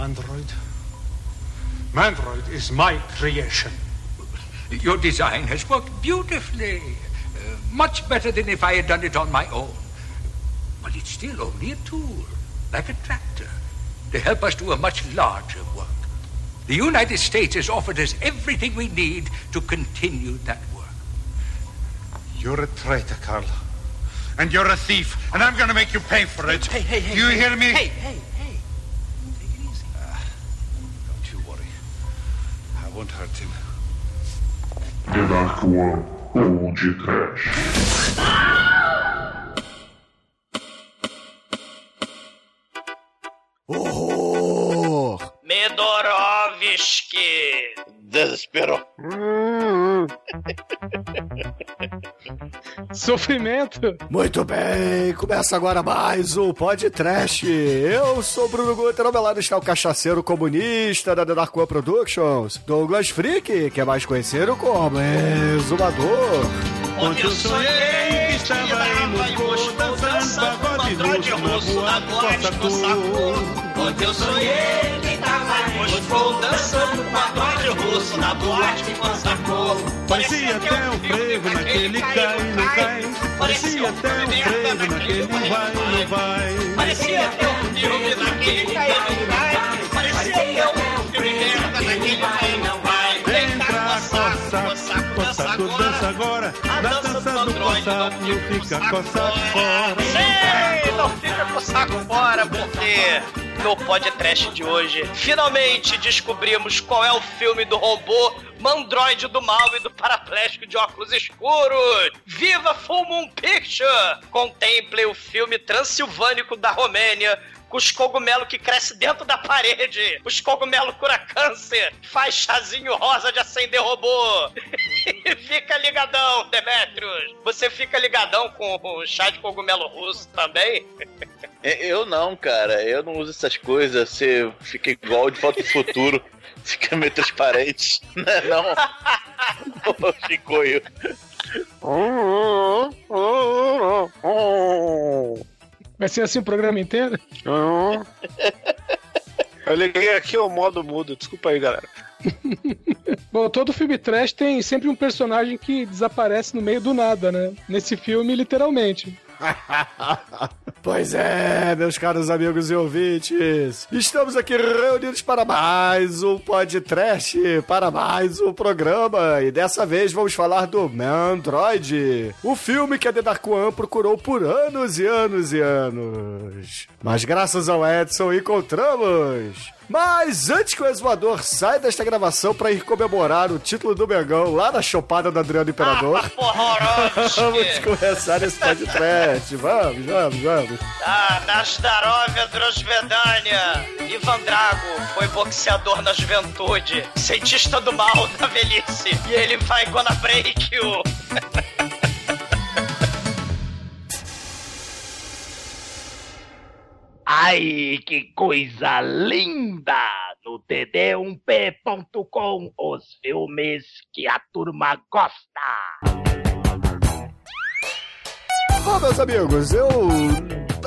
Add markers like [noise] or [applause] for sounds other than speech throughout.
Mandroid. Mandroid is my creation. Your design has worked beautifully. Uh, much better than if I had done it on my own. But it's still only a tool, like a tractor, to help us do a much larger work. The United States has offered us everything we need to continue that work. You're a traitor, Carl. And you're a thief, and I'm gonna make you pay for it. Hey, hey, hey. You hey, hear me? Hey, hey, hey. Won't hurt him. The Dark One Trash. Horror! Medorovski. Desesperou. [laughs] Sofrimento. Muito bem, começa agora mais um podcast. Eu sou Bruno Guter, ao meu lado está o cachaceiro comunista da The Dark One Productions, Douglas Freak, que é mais conhecido como Exumador. Onde eu sonhei que estava em Moscou dançando pagode russo na boate Cossacô. Onde eu sonhei que estava em Moscou dançando pagode russo na boate Cossacô. Parecia até um frevo naquele cai não cai. Parecia até um frevo naquele vai não vai. Parecia até um filme naquele cai não vai. Parecia até um filme naquele cai não vai. Dança agora. Na dança do coçado, fica coçado fora. Ei, não fica com o saco fora, porque no podcast de hoje, finalmente descobrimos qual é o filme do robô Mandroid do mal e do paraplégico de óculos escuros. Viva Full Moon Picture! Contemple o filme transilvânico da Romênia com os cogumelos que cresce dentro da parede. Os cogumelos cura câncer. Faz chazinho rosa de acender robô. [laughs] fica ligadão, Demetrius. Você fica ligadão com o chá de cogumelo russo também? [laughs] É, Eu não, cara. Eu não uso essas coisas. Você fica igual de foto do futuro. [laughs] Fica meio transparente. Né, Não. Ô, Chicoio. Vai ser assim o programa inteiro? Eu liguei aqui o modo mudo. Desculpa aí, galera. [laughs] Bom, todo filme trash tem sempre um personagem que desaparece no meio do nada, né? Nesse filme, literalmente. [laughs] Pois é, meus caros amigos e ouvintes, estamos aqui reunidos para mais um podcast, para mais um programa, e dessa vez vamos falar do Mandroid, o filme que a The Dark One procurou por anos e anos e anos. Mas graças ao Edson encontramos mas antes que o exumador saia desta gravação para ir comemorar o título do Mengão lá na chopada do Adriano Imperador, [laughs] vamos começar esse podcast. Vamos, vamos, vamos. Ah, na Zdarovia Drosvedania. Ivan Drago foi boxeador na juventude, cientista do mal [laughs] na velhice. E ele vai gonna break you. [laughs] Ai, que coisa linda! No td1p.com, os filmes que a turma gosta. Bom, meus amigos, eu.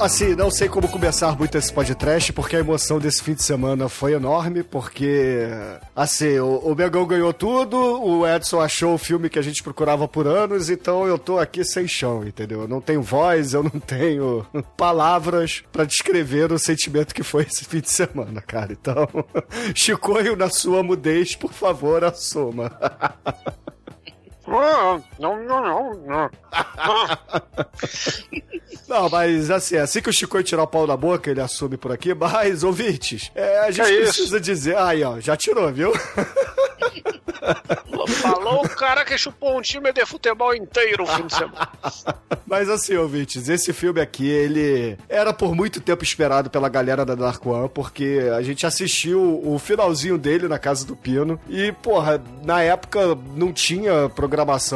Assim, não sei como começar muito esse podcast, porque a emoção desse fim de semana foi enorme, porque. Assim, o, o Mengão ganhou tudo, o Edson achou o filme que a gente procurava por anos, então eu tô aqui sem chão, entendeu? Eu não tenho voz, eu não tenho [laughs] palavras pra descrever o sentimento que foi esse fim de semana, cara. Então, [laughs] Chicoio, na sua mudez, por favor, assuma. [laughs] Não, não, não, não. Não, mas assim, assim que o Chico tirar o pau da boca, ele assume por aqui. Mas, ouvintes, é, a gente Que precisa dizer. Aí, ó, já tirou, viu? Falou o cara que chupou um time de futebol inteiro o fim de semana. [laughs] Mas assim, ouvintes, esse filme aqui, ele era por muito tempo esperado pela galera da Dark One, porque a gente assistiu o finalzinho dele na casa do Pino. E, porra, na época não tinha programação.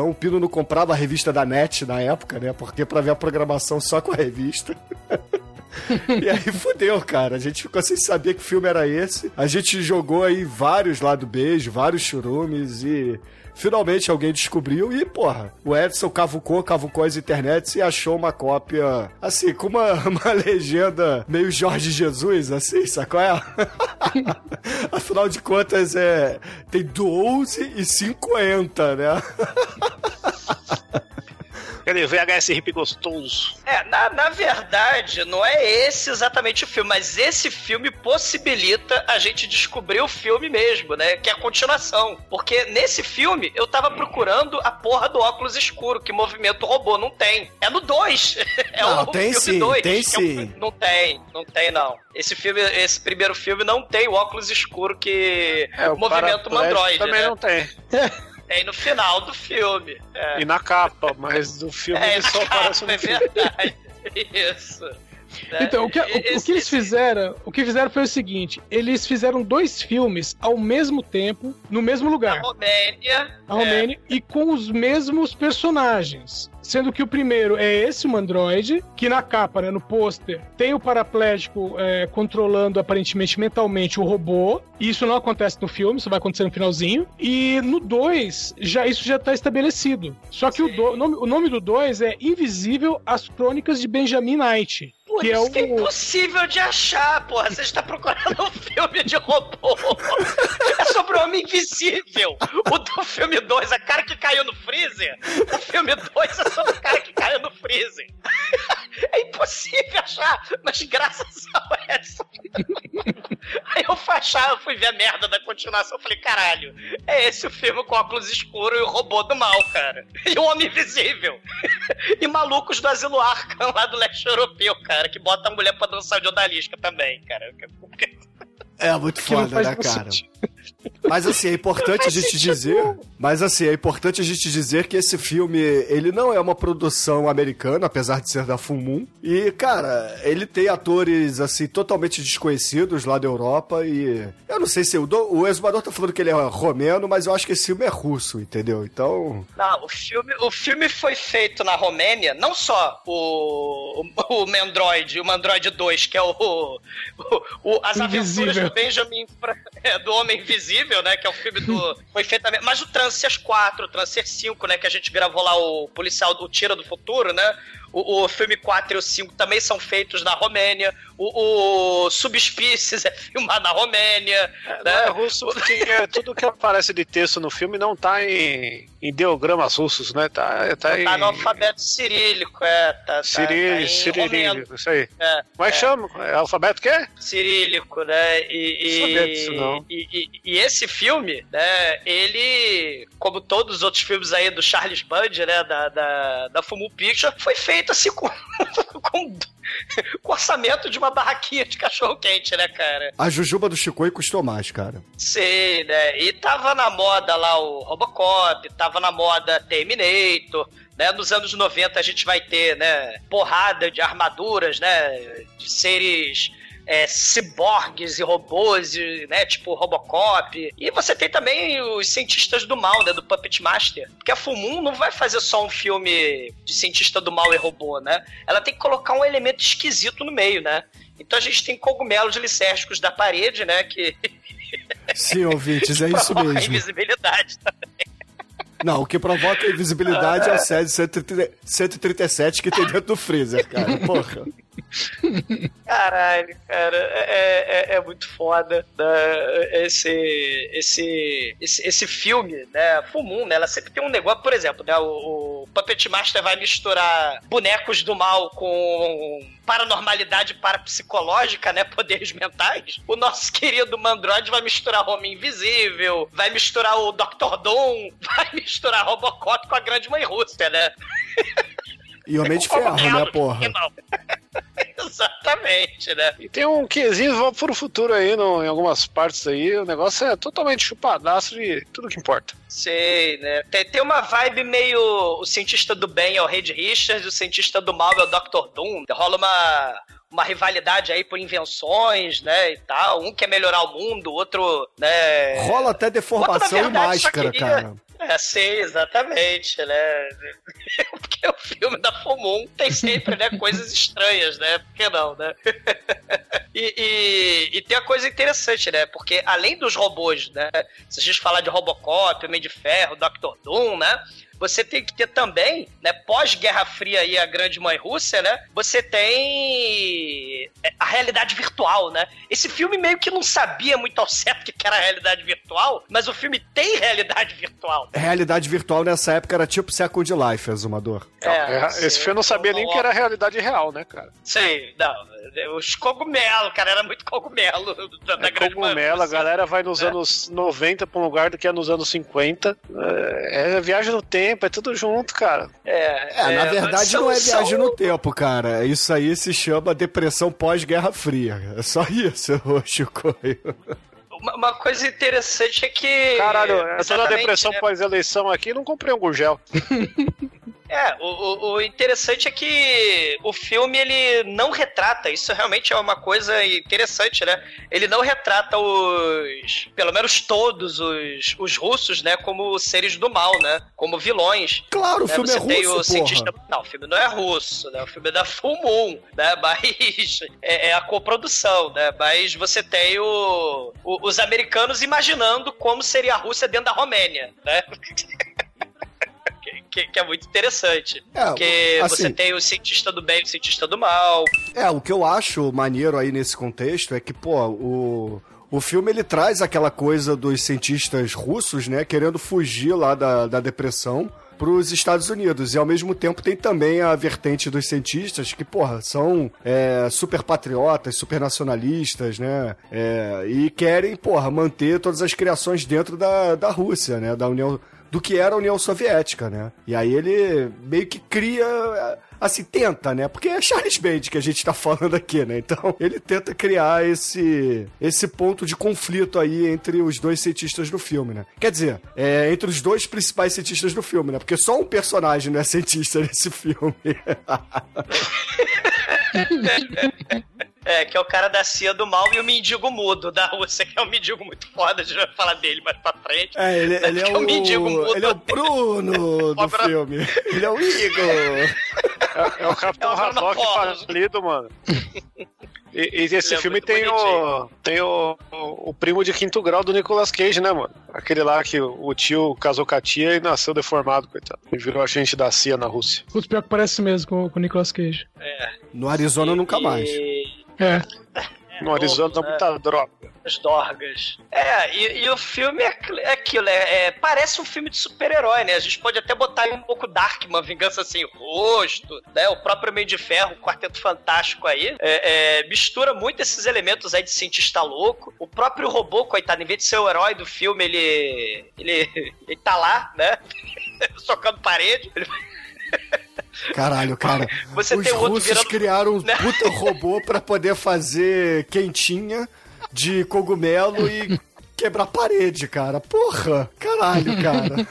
O Pino não comprava a revista da NET na época, né? Porque pra ver a programação só com a revista. [laughs] e aí fudeu, cara. A gente ficou sem saber que filme era esse. A gente jogou aí vários lá do beijo, vários churumes e finalmente alguém descobriu e, porra, o Edson cavucou, cavucou as internets e achou uma cópia, assim, com uma, [laughs] uma legenda meio Jorge Jesus, assim, sacou? É? [laughs] Afinal de contas, é, tem 12 e 50, né? [laughs] Aquele VHS hip gostoso. É, na, na verdade, não é esse exatamente o filme, mas esse filme possibilita a gente descobrir o filme mesmo, né? Que é a continuação. Porque nesse filme eu tava procurando a porra do óculos escuro, que movimento robô não tem. É no 2. [laughs] É Não, o tem filme sim, dois, tem é o- sim. não tem, não tem não. Esse filme, esse primeiro filme não tem o óculos escuro que É, o movimento paraplégico Mandroid, também né? não tem. [laughs] Tem no final do filme. É. E na capa, mas do filme É, ele só na aparece capa, no é filme. verdade. [laughs] Isso. Né? Então, o que, o- o, que eles fizeram, o que fizeram foi o seguinte: eles fizeram dois filmes ao mesmo tempo, no mesmo lugar, Romênia. a Romênia, e com os mesmos personagens. Sendo que o primeiro é esse, o Android, que na capa, né, no pôster, tem o paraplégico é, controlando aparentemente mentalmente o robô. E isso não acontece no filme, isso vai acontecer no finalzinho. E no 2, já, isso já tá estabelecido. Só que o, do- o nome, o nome do 2 é Invisível As Crônicas de Benjamin Knight. Por que é isso o. que é impossível de achar, porra. Você está procurando um [laughs] filme de robô. É sobre o Homem Invisível. O do filme 2, a cara que caiu no freezer. O filme 2 é sobre o cara que caiu no freezer. [laughs] É impossível achar, mas graças ao Edson. [laughs] Aí eu fui achar, eu fui ver a merda da continuação. Eu falei, caralho, é esse o filme com óculos escuros e o robô do mal, cara. E o Homem Invisível. E malucos do Asilo Arkham lá do leste europeu, cara, que bota a mulher pra dançar de odalisca também, cara. É muito Que foda, né, cara? Mas assim, é importante a gente dizer. Mas assim, é importante a gente dizer que esse filme, ele não é uma produção americana, apesar de ser da Full Moon. E, cara, ele tem atores, assim, totalmente desconhecidos lá da Europa. E. Eu não sei se o, do, o exumador tá falando que ele é romeno, mas eu acho que esse filme é russo, entendeu? Então. Não, o filme, o filme foi feito na Romênia, não só o, o, o Mandroid, o Mandroid 2, que é o, o, o- as aventuras Invisível. do Benjamin, é, do Homem Invisível, né, que é o filme do, [laughs] foi feito também, mas o Transcers 4, o Transcers 5, né, que a gente gravou lá o policial do Tira do Futuro, né, o, o filme 4 e o 5 também são feitos na Romênia, o, o Subspecies é filmado na Romênia, Não né, é russo porque [laughs] é, tudo que aparece de texto no filme não tá em, em ideogramas russos, né? Tá, tá, em tá no alfabeto cirílico, é, tá, tá, tá cirílico, em cirílico, isso aí. É, Como é que é. chama? É alfabeto que é? cirílico, né? E, Não sabia disso, não. e, e- e esse filme, né? Ele, como todos os outros filmes aí do Charles Band, né? Da, da, da Fumu Picture, foi feito assim com, [laughs] com, com orçamento de uma barraquinha de cachorro quente, né, cara? A Jujuba do Chicoio custou mais, cara. Sei, né? E tava na moda lá o Robocop, tava na moda Terminator. Né, nos anos 90 a gente vai ter, né, porrada de armaduras, né, de seres é, ciborgues e robôs, e, né, tipo Robocop. E você tem também os cientistas do mal, né, do Puppet Master. Porque a Full Moon não vai fazer só um filme de cientista do mal e robô, né? Ela tem que colocar um elemento esquisito no meio, né? Então a gente tem cogumelos licérgicos da parede, né, que [laughs] Sim, ouvintes, é isso mesmo. invisibilidade. Não, o que provoca a invisibilidade é o SED 130 137 que tem dentro do freezer, cara. Porra. [laughs] Caralho, cara, é, é, é muito foda né? esse, esse, esse, esse filme, né? Moon, né? Ela sempre tem um negócio, por exemplo, né? O, o Puppet Master vai misturar bonecos do mal com paranormalidade parapsicológica, né? Poderes mentais. O nosso querido Mandroid vai misturar Homem Invisível, vai misturar o Dr. Doom, [laughs] vai misturar Robocop com a Grande Mãe Rússia, né? E Homem de Ferro, né, porra? [laughs] Exatamente, né? E tem um quezinho de volta pro futuro aí no, em algumas partes aí. O negócio é totalmente chupadaço de tudo que importa. Sei, né? Tem, tem uma vibe meio. O cientista do bem é o Reed Richards, o cientista do mal é o Dr. Doom. Rola uma. Uma rivalidade aí por invenções, né, e tal. Um quer melhorar o mundo, o outro, né... Rola até deformação e verdade, só máscara, queria- cara. É, sim, exatamente, né? [laughs] Porque o filme da Fumum tem sempre, né, coisas estranhas, né? Por que não, né? [laughs] E, e, e tem a coisa interessante, né? Porque além dos robôs, né? Se a gente falar de Robocop, Homem de Ferro, Dr. Doom, né? Você tem que ter também, né, pós-Guerra Fria e a Grande Mãe Rússia, né? Você tem a realidade virtual, né? Esse filme meio que não sabia muito ao certo que era realidade virtual, mas o filme tem realidade virtual. Realidade virtual nessa época era tipo Second Life, Exumador. É, esse filme eu não sabia nem que era realidade real, né, cara? Sim, não. Os cogumelos, cara, era muito cogumelo da, da É Grande Mãe cogumelo, a galera vai nos É. anos 90 pra um lugar do que é nos anos 50. É, é viagem no tempo, é tudo junto, cara. É, É, na verdade são- não é viagem são- no tempo, cara. Isso aí se chama depressão pós-Guerra Fria. É só isso, [laughs] Chico. Uma, coisa interessante é que. Caralho, eu tô na depressão né? pós-eleição aqui e não comprei um gurgel. [laughs] É, o, o- o interessante é que o filme ele não retrata, isso realmente é uma coisa interessante, né? Ele não retrata os, pelo menos todos os, os russos, né, como seres do mal, né? Como vilões. Claro, o né? filme Você é tem russo, o cientista... porra. Não, o filme não é russo, né? O filme é da Full Moon, né? [laughs] Mas é, é a coprodução, né? Mas você tem o, o- os americanos imaginando como seria a Rússia dentro da Romênia, né? [laughs] Que, que é muito interessante. É, porque assim- você tem o cientista do bem e o cientista do mal. É, o que eu acho maneiro aí nesse contexto é que, pô, o. O filme ele traz aquela coisa dos cientistas russos, né, querendo fugir lá da, da depressão para os Estados Unidos. E ao mesmo tempo tem também a vertente dos cientistas que, porra, são é, super patriotas, super nacionalistas, né? é, e querem, porra, manter todas as criações dentro da, da Rússia, né? Da União. Do que era a União Soviética, né? E aí ele meio que cria assim, tenta, né? Porque é Charles Band que a gente tá falando aqui, né? Então, [laughs] ele tenta criar esse, esse ponto de conflito aí entre os dois cientistas do filme, né? Quer dizer, é, entre os dois principais cientistas do filme, né? Porque só um personagem não é cientista nesse filme. [laughs] É, que é o cara da CIA do mal e o mendigo mudo da Rússia, que é um mendigo muito foda, a gente vai falar dele mais pra frente. É, ele, ele é, Que o, mendigo mudo. ele é o Bruno [laughs] do Obra- filme. Ele é o Igor. É, é o Capitão É Porras. falido, mano. [laughs] E, e esse Ele é filme tem, o, tem o, o, o primo de quinto grau do Nicolas Cage, né, mano? Aquele lá que o, o tio casou com a tia e nasceu deformado, coitado. E virou agente da CIA na Rússia. Putz, pior que parece mesmo com, com o Nicolas Cage. No Arizona nunca mais. E... É. No Arizona dá né? muita droga. As dorgas. É, e, e o filme é, é aquilo, é, é- parece um filme de super-herói, né? A gente pode até botar um pouco Dark, uma vingança sem rosto, né? O próprio Meio de Ferro, o Quarteto Fantástico aí, é, é, mistura muito esses elementos aí de cientista louco. O próprio robô, coitado, em vez de ser o herói do filme, ele. ele, [laughs] ele tá lá, né? [laughs] Socando parede. Ele- Caralho, cara. Você Os russos virando- criaram um né? puta robô pra poder fazer quentinha de cogumelo e quebrar parede, cara. Porra! Caralho, cara.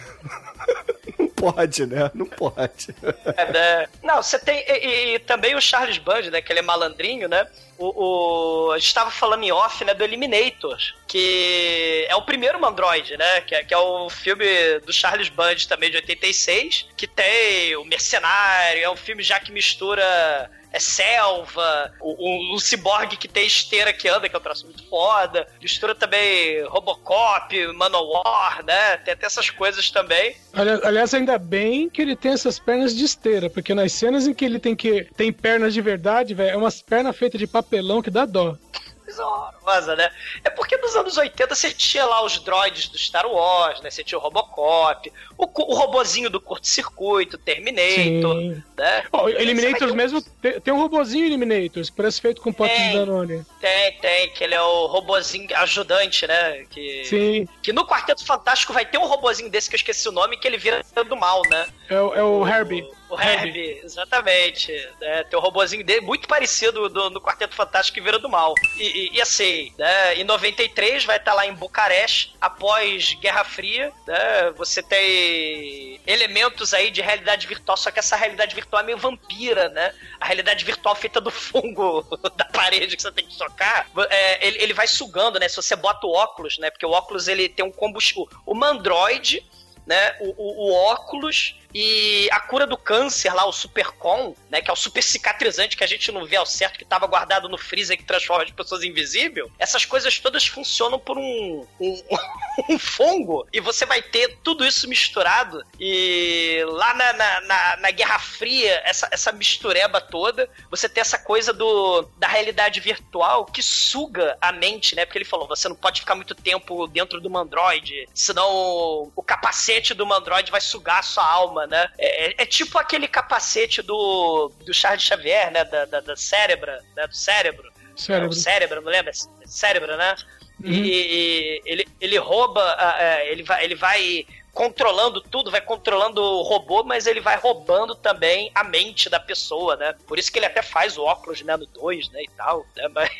Não pode, né? Não pode. É, né? Não, você tem. E, e- também o Charles Band, né? Que ele é malandrinho, né? O, o- a gente estava falando em off, né? Do Eliminator, que é o primeiro Mandroid, né? Que é, que é o filme do Charles Band também de 86, que tem o Mercenário, é um filme já que mistura. É selva, o, o, ciborgue que tem esteira que anda, que é um troço muito foda. Mistura também Robocop, Manowar, né? Tem até essas coisas também. Ali- Aliás, ainda bem que ele tem essas pernas de esteira, porque nas cenas em que ele tem que tem pernas de verdade, velho, é umas pernas feitas de papelão que dá dó. coisa horrorosa, né? É porque nos anos 80 você tinha lá os droids do Star Wars, né? Você tinha o Robocop, o, o robozinho do curto-circuito, Terminator, Sim. né? Vai Eliminators um- mesmo, tem, tem um robozinho Eliminators, parece feito com pote de. Danone. Tem, tem, que ele é o robozinho ajudante, né? Que, Sim, que no Quarteto Fantástico vai ter um robozinho desse que eu esqueci o nome, que ele vira do mal, né? é, o- é o Herbie. O Herbie, exatamente. É, tem um robozinho dele muito parecido do, no Quarteto Fantástico que vira do mal. E, e, e assim, né, em 93 vai estar lá em Bucareste, após Guerra Fria, né, você tem elementos aí de realidade virtual, só que essa realidade virtual é meio vampira, né? A realidade virtual feita do fungo [laughs] da parede que você tem que socar, é, ele, ele vai sugando, né? Se você bota o óculos, né? Porque o óculos ele tem um combustível. O Mandroid né? O, o, o óculos e a cura do câncer lá, o Supercon, né? Que é o super cicatrizante que a gente não vê ao certo, que tava guardado no freezer que transforma as pessoas invisível. Essas coisas todas funcionam por um, um, [laughs] um fungo. E você vai ter tudo isso misturado. E lá na, na, na, na Guerra Fria, essa, essa mistureba toda, você tem essa coisa do, da realidade virtual que suga a mente, né? Porque ele falou, você não pode ficar muito tempo dentro do Mandroid, senão o, o capacete do Mandroid vai sugar a sua alma, né? É, é- é tipo aquele capacete do, do Charles Xavier, né? Da, da, da cérebra, né? Do cérebro. Cérebro. É, o cérebro, não lembra? Cérebro, né? Uhum. E, e ele, ele rouba, é, ele, vai, ele vai controlando tudo, vai controlando o robô, mas ele vai roubando também a mente da pessoa, né? Por isso que ele até faz o óculos, né, no 2, né, e tal, né? [laughs] Mas,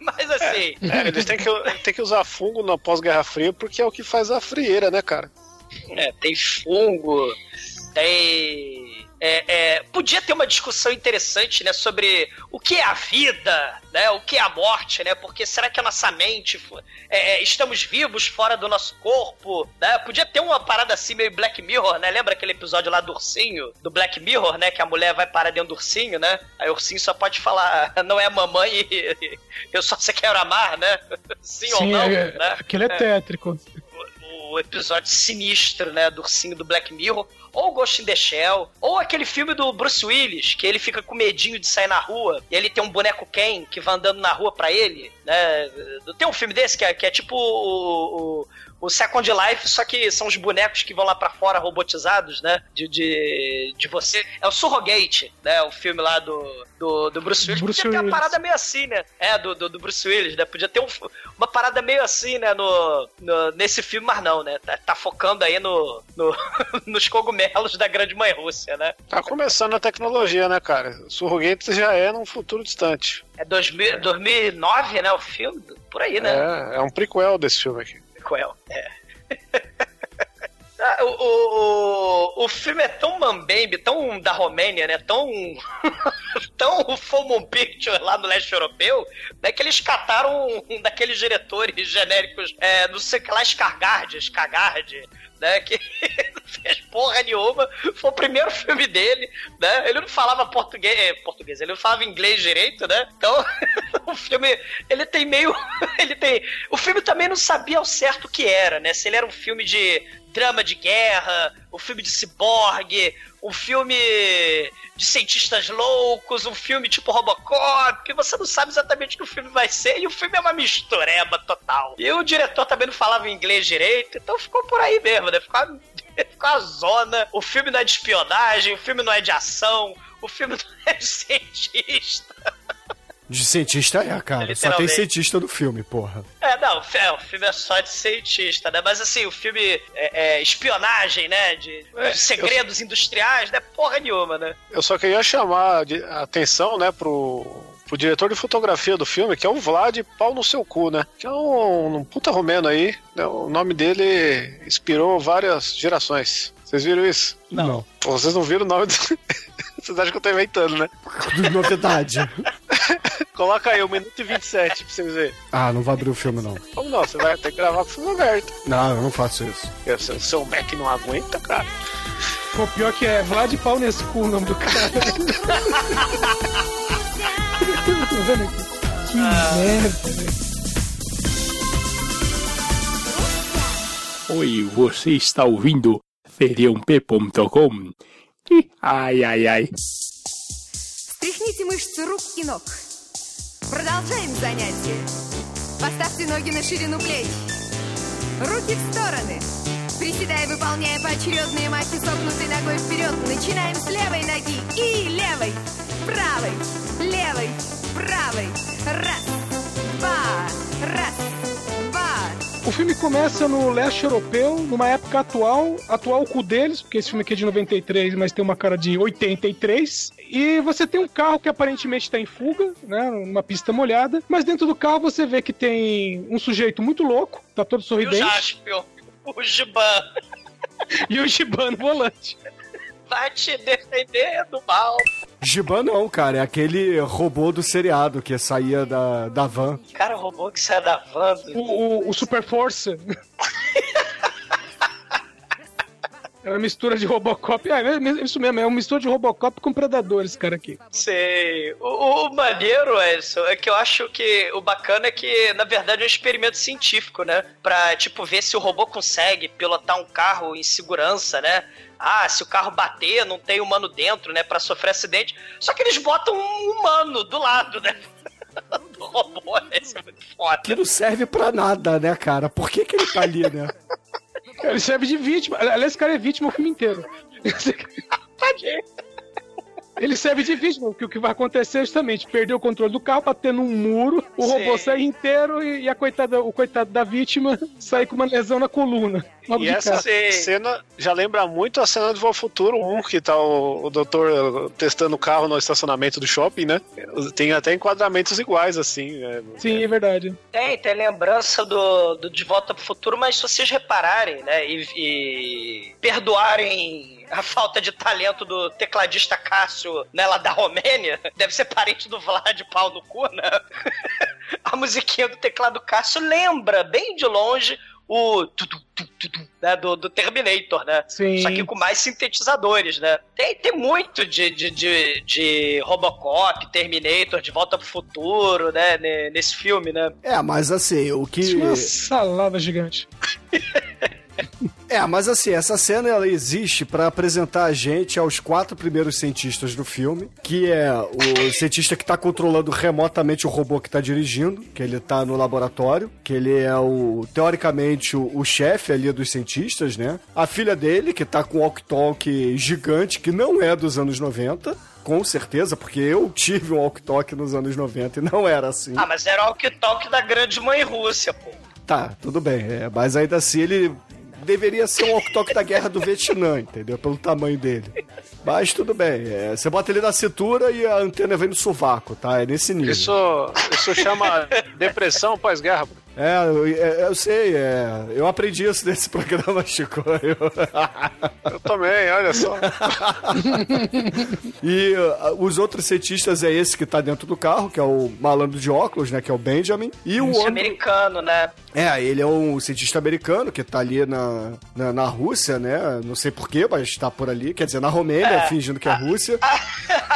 mas assim... É, eles têm que, têm que usar fungo na pós-Guerra Fria porque é o que faz a frieira, né, cara? É, tem fungo, tem. é, é, podia ter uma discussão interessante, né, sobre o que é a vida, né, o que é a morte, né, porque será que a nossa mente, é, é, estamos vivos fora do nosso corpo, né, podia ter uma parada assim meio Black Mirror, né, lembra aquele episódio lá do ursinho, do Black Mirror, né, que a mulher vai parar dentro do ursinho, né, aí o ursinho só pode falar, [laughs] não é a mamãe e [laughs] eu só você quero amar, né, [laughs] sim, ou Sim, não, é, né. aquele é tétrico. o episódio sinistro, né, do ursinho do Black Mirror, ou Ghost in the Shell, ou aquele filme do Bruce Willis, que ele fica com medinho de sair na rua, e ele tem um boneco Ken que vai andando na rua pra ele, né? Tem um filme desse que é, que é tipo o, o, o Second Life, só que são os bonecos que vão lá pra fora robotizados, né? De, de, de você. É o Surrogate, né? O filme lá do, do, do Bruce Willis. Bruce Podia ter uma Willis. parada meio assim, né? É, do, do, do Bruce Willis, né? Podia ter um- uma parada meio assim, né? No, no- nesse filme, mas não, né? Tá, tá focando aí no, no- [laughs] nos cogumelos da grande mãe Rússia, né? Tá começando a tecnologia, né, cara? Surrogates já é num futuro distante. É 2000, 2009, né? O filme? Por aí, né? É, é um prequel desse filme aqui. Qual? É. Ah, O, o, o, filme é tão mambembe, tão da Romênia, né? Tão. [laughs] tão Fomon Picture lá no leste europeu, né? Que eles cataram um daqueles diretores genéricos, é, não sei que lá, Scargard, Scargard, né? Que [laughs] fez porra nenhuma. Foi o primeiro filme dele, né? Ele não falava português, é, português ele não falava inglês direito, né? Então, [laughs] o filme, ele tem meio. ele tem. O filme também não sabia ao certo o que era, né? Se ele era um filme de drama de guerra, um filme de ciborgue, um filme de cientistas loucos, um filme tipo Robocop, que você não sabe exatamente o que o filme vai ser, e o filme é uma mistureba total. E o diretor também não falava inglês direito, então ficou por aí mesmo, né? Ficou [laughs] ficou uma zona. O filme não é de espionagem, o filme não é de ação, o filme [laughs] não é de cientista. De cientista é, cara. Só tem cientista no filme, porra. É, não, é, o filme é só de cientista, né? Mas assim, o filme é, é espionagem, né? De, É, de segredos industriais, né? Porra nenhuma, né? Eu só queria chamar de- a atenção, né, pro, pro diretor de fotografia do filme, que é o Vlad Pau no Seu Cu, né? Que é um, um puta romeno aí. né? O nome dele inspirou várias gerações. Vocês viram isso? Não. Pô, vocês não viram o nome do... [laughs] Vocês acham que eu tô inventando, né? Novidade. Coloca aí, 1 minuto e 27 pra vocês verem. ah, não vai abrir o filme, não. Como não? Você vai ter que gravar com o filme aberto. Não, eu não faço isso. E O seu, seu Mac não aguenta, cara. Pô, pior que é Vlad Pau nesse cu o nome do cara. [laughs] Tô vendo aqui. Que merda, velho. Oi, você está ouvindo feriump.com? Ih, Ai, ai, ai. Стряхните мышцы рук и ног. Продолжаем занятие. Поставьте ноги на ширину плеч. Руки в стороны. Приседая, выполняя поочередные маки согнутой ногой вперед. Начинаем с левой ноги и левой, правой, левой, правой. Раз, два, раз, два, O filme começa no leste europeu, numa época atual, atual com o deles, porque esse filme aqui é de 93, mas tem uma cara de 83. E você tem um carro que aparentemente está em fuga, né, numa pista molhada, mas dentro do carro você vê que tem um sujeito muito louco, tá todo E o sorridente, Jaspion, o Giban, [laughs] e o Giban no volante. vai te defender do mal. Giban não, cara. É aquele robô do seriado que saía da, da van. Cara, o robô que sai da van. O, o, o Super Força. [laughs] É uma mistura de Robocop. É, é isso mesmo, é uma mistura de Robocop com Predador, esse cara aqui. Sei. O, o maneiro, Edson, é que eu acho que o bacana é que, na verdade, é um experimento científico, né? Pra, tipo, ver se o robô consegue pilotar um carro em segurança, né? Ah, se o carro bater, não tem humano dentro, né? Pra sofrer acidente. Só que eles botam um humano do lado, né? [laughs] Do robô, né? Isso é muito foda. Que não serve pra nada, né, cara? Por que, que ele tá ali, né? [laughs] Ele serve de vítima. Aliás, esse cara é vítima o filme inteiro. [laughs] Tadinho. [laughs] Ele serve de vítima, porque o que vai acontecer é justamente perder o controle do carro, bater num muro, o Sim. robô sair inteiro e, e a coitada, o coitado da vítima sair com uma lesão na coluna. Logo E essa cara. Cena já lembra muito a cena de Volta Futuro 1, que tá o, o doutor testando o carro no estacionamento do shopping, né? Tem até enquadramentos iguais, assim. né? Sim, é verdade. Tem, tem lembrança do, do De Volta pro Futuro, mas se vocês repararem, né, e, e perdoarem [laughs] a falta de talento do tecladista Cássio, né, lá da Romênia, deve ser parente do Vlad pau no cu, né? [laughs] a musiquinha do teclado Cássio lembra, bem de longe, o né, do, do Terminator, né? Sim. Só que com mais sintetizadores, né? Tem, tem muito de, de, de, de Robocop, Terminator, De Volta pro Futuro, né? ne- Nesse filme, né? É, mas assim, o que. Isso é uma salada gigante. [laughs] É, mas assim, essa cena ela existe pra apresentar a gente aos quatro primeiros cientistas do filme, que é o cientista que tá controlando remotamente o robô que tá dirigindo, que ele tá no laboratório, que ele é o teoricamente o, o chefe ali dos cientistas, né? A filha dele, que tá com um walkie-talkie gigante, que não é dos anos 90, com certeza, porque eu tive um walkie-talkie nos anos 90 e não era assim. Ah, mas era o walkie-talkie da grande mãe Rússia, pô. Tá, tudo bem. é, mas ainda assim ele deveria ser um walkie-talkie da guerra do Vietnã, entendeu? Pelo tamanho dele. Mas tudo bem. é, você bota ele na cintura e a antena vem no sovaco, tá? É nesse nível. Isso, isso chama depressão pós-guerra. É, eu, é, eu sei, é, eu aprendi isso nesse [laughs] programa, Chico. Eu- Eu também, olha só. e uh, os outros cientistas é esse que tá dentro do carro, que é o malandro de óculos, né? Que é o Benjamin. E o outro. americano, né? É, ele é um cientista americano que tá ali na, na, na Rússia, né? Não sei porquê, mas tá por ali. Quer dizer, na Romênia, É. fingindo que é Rússia. [laughs]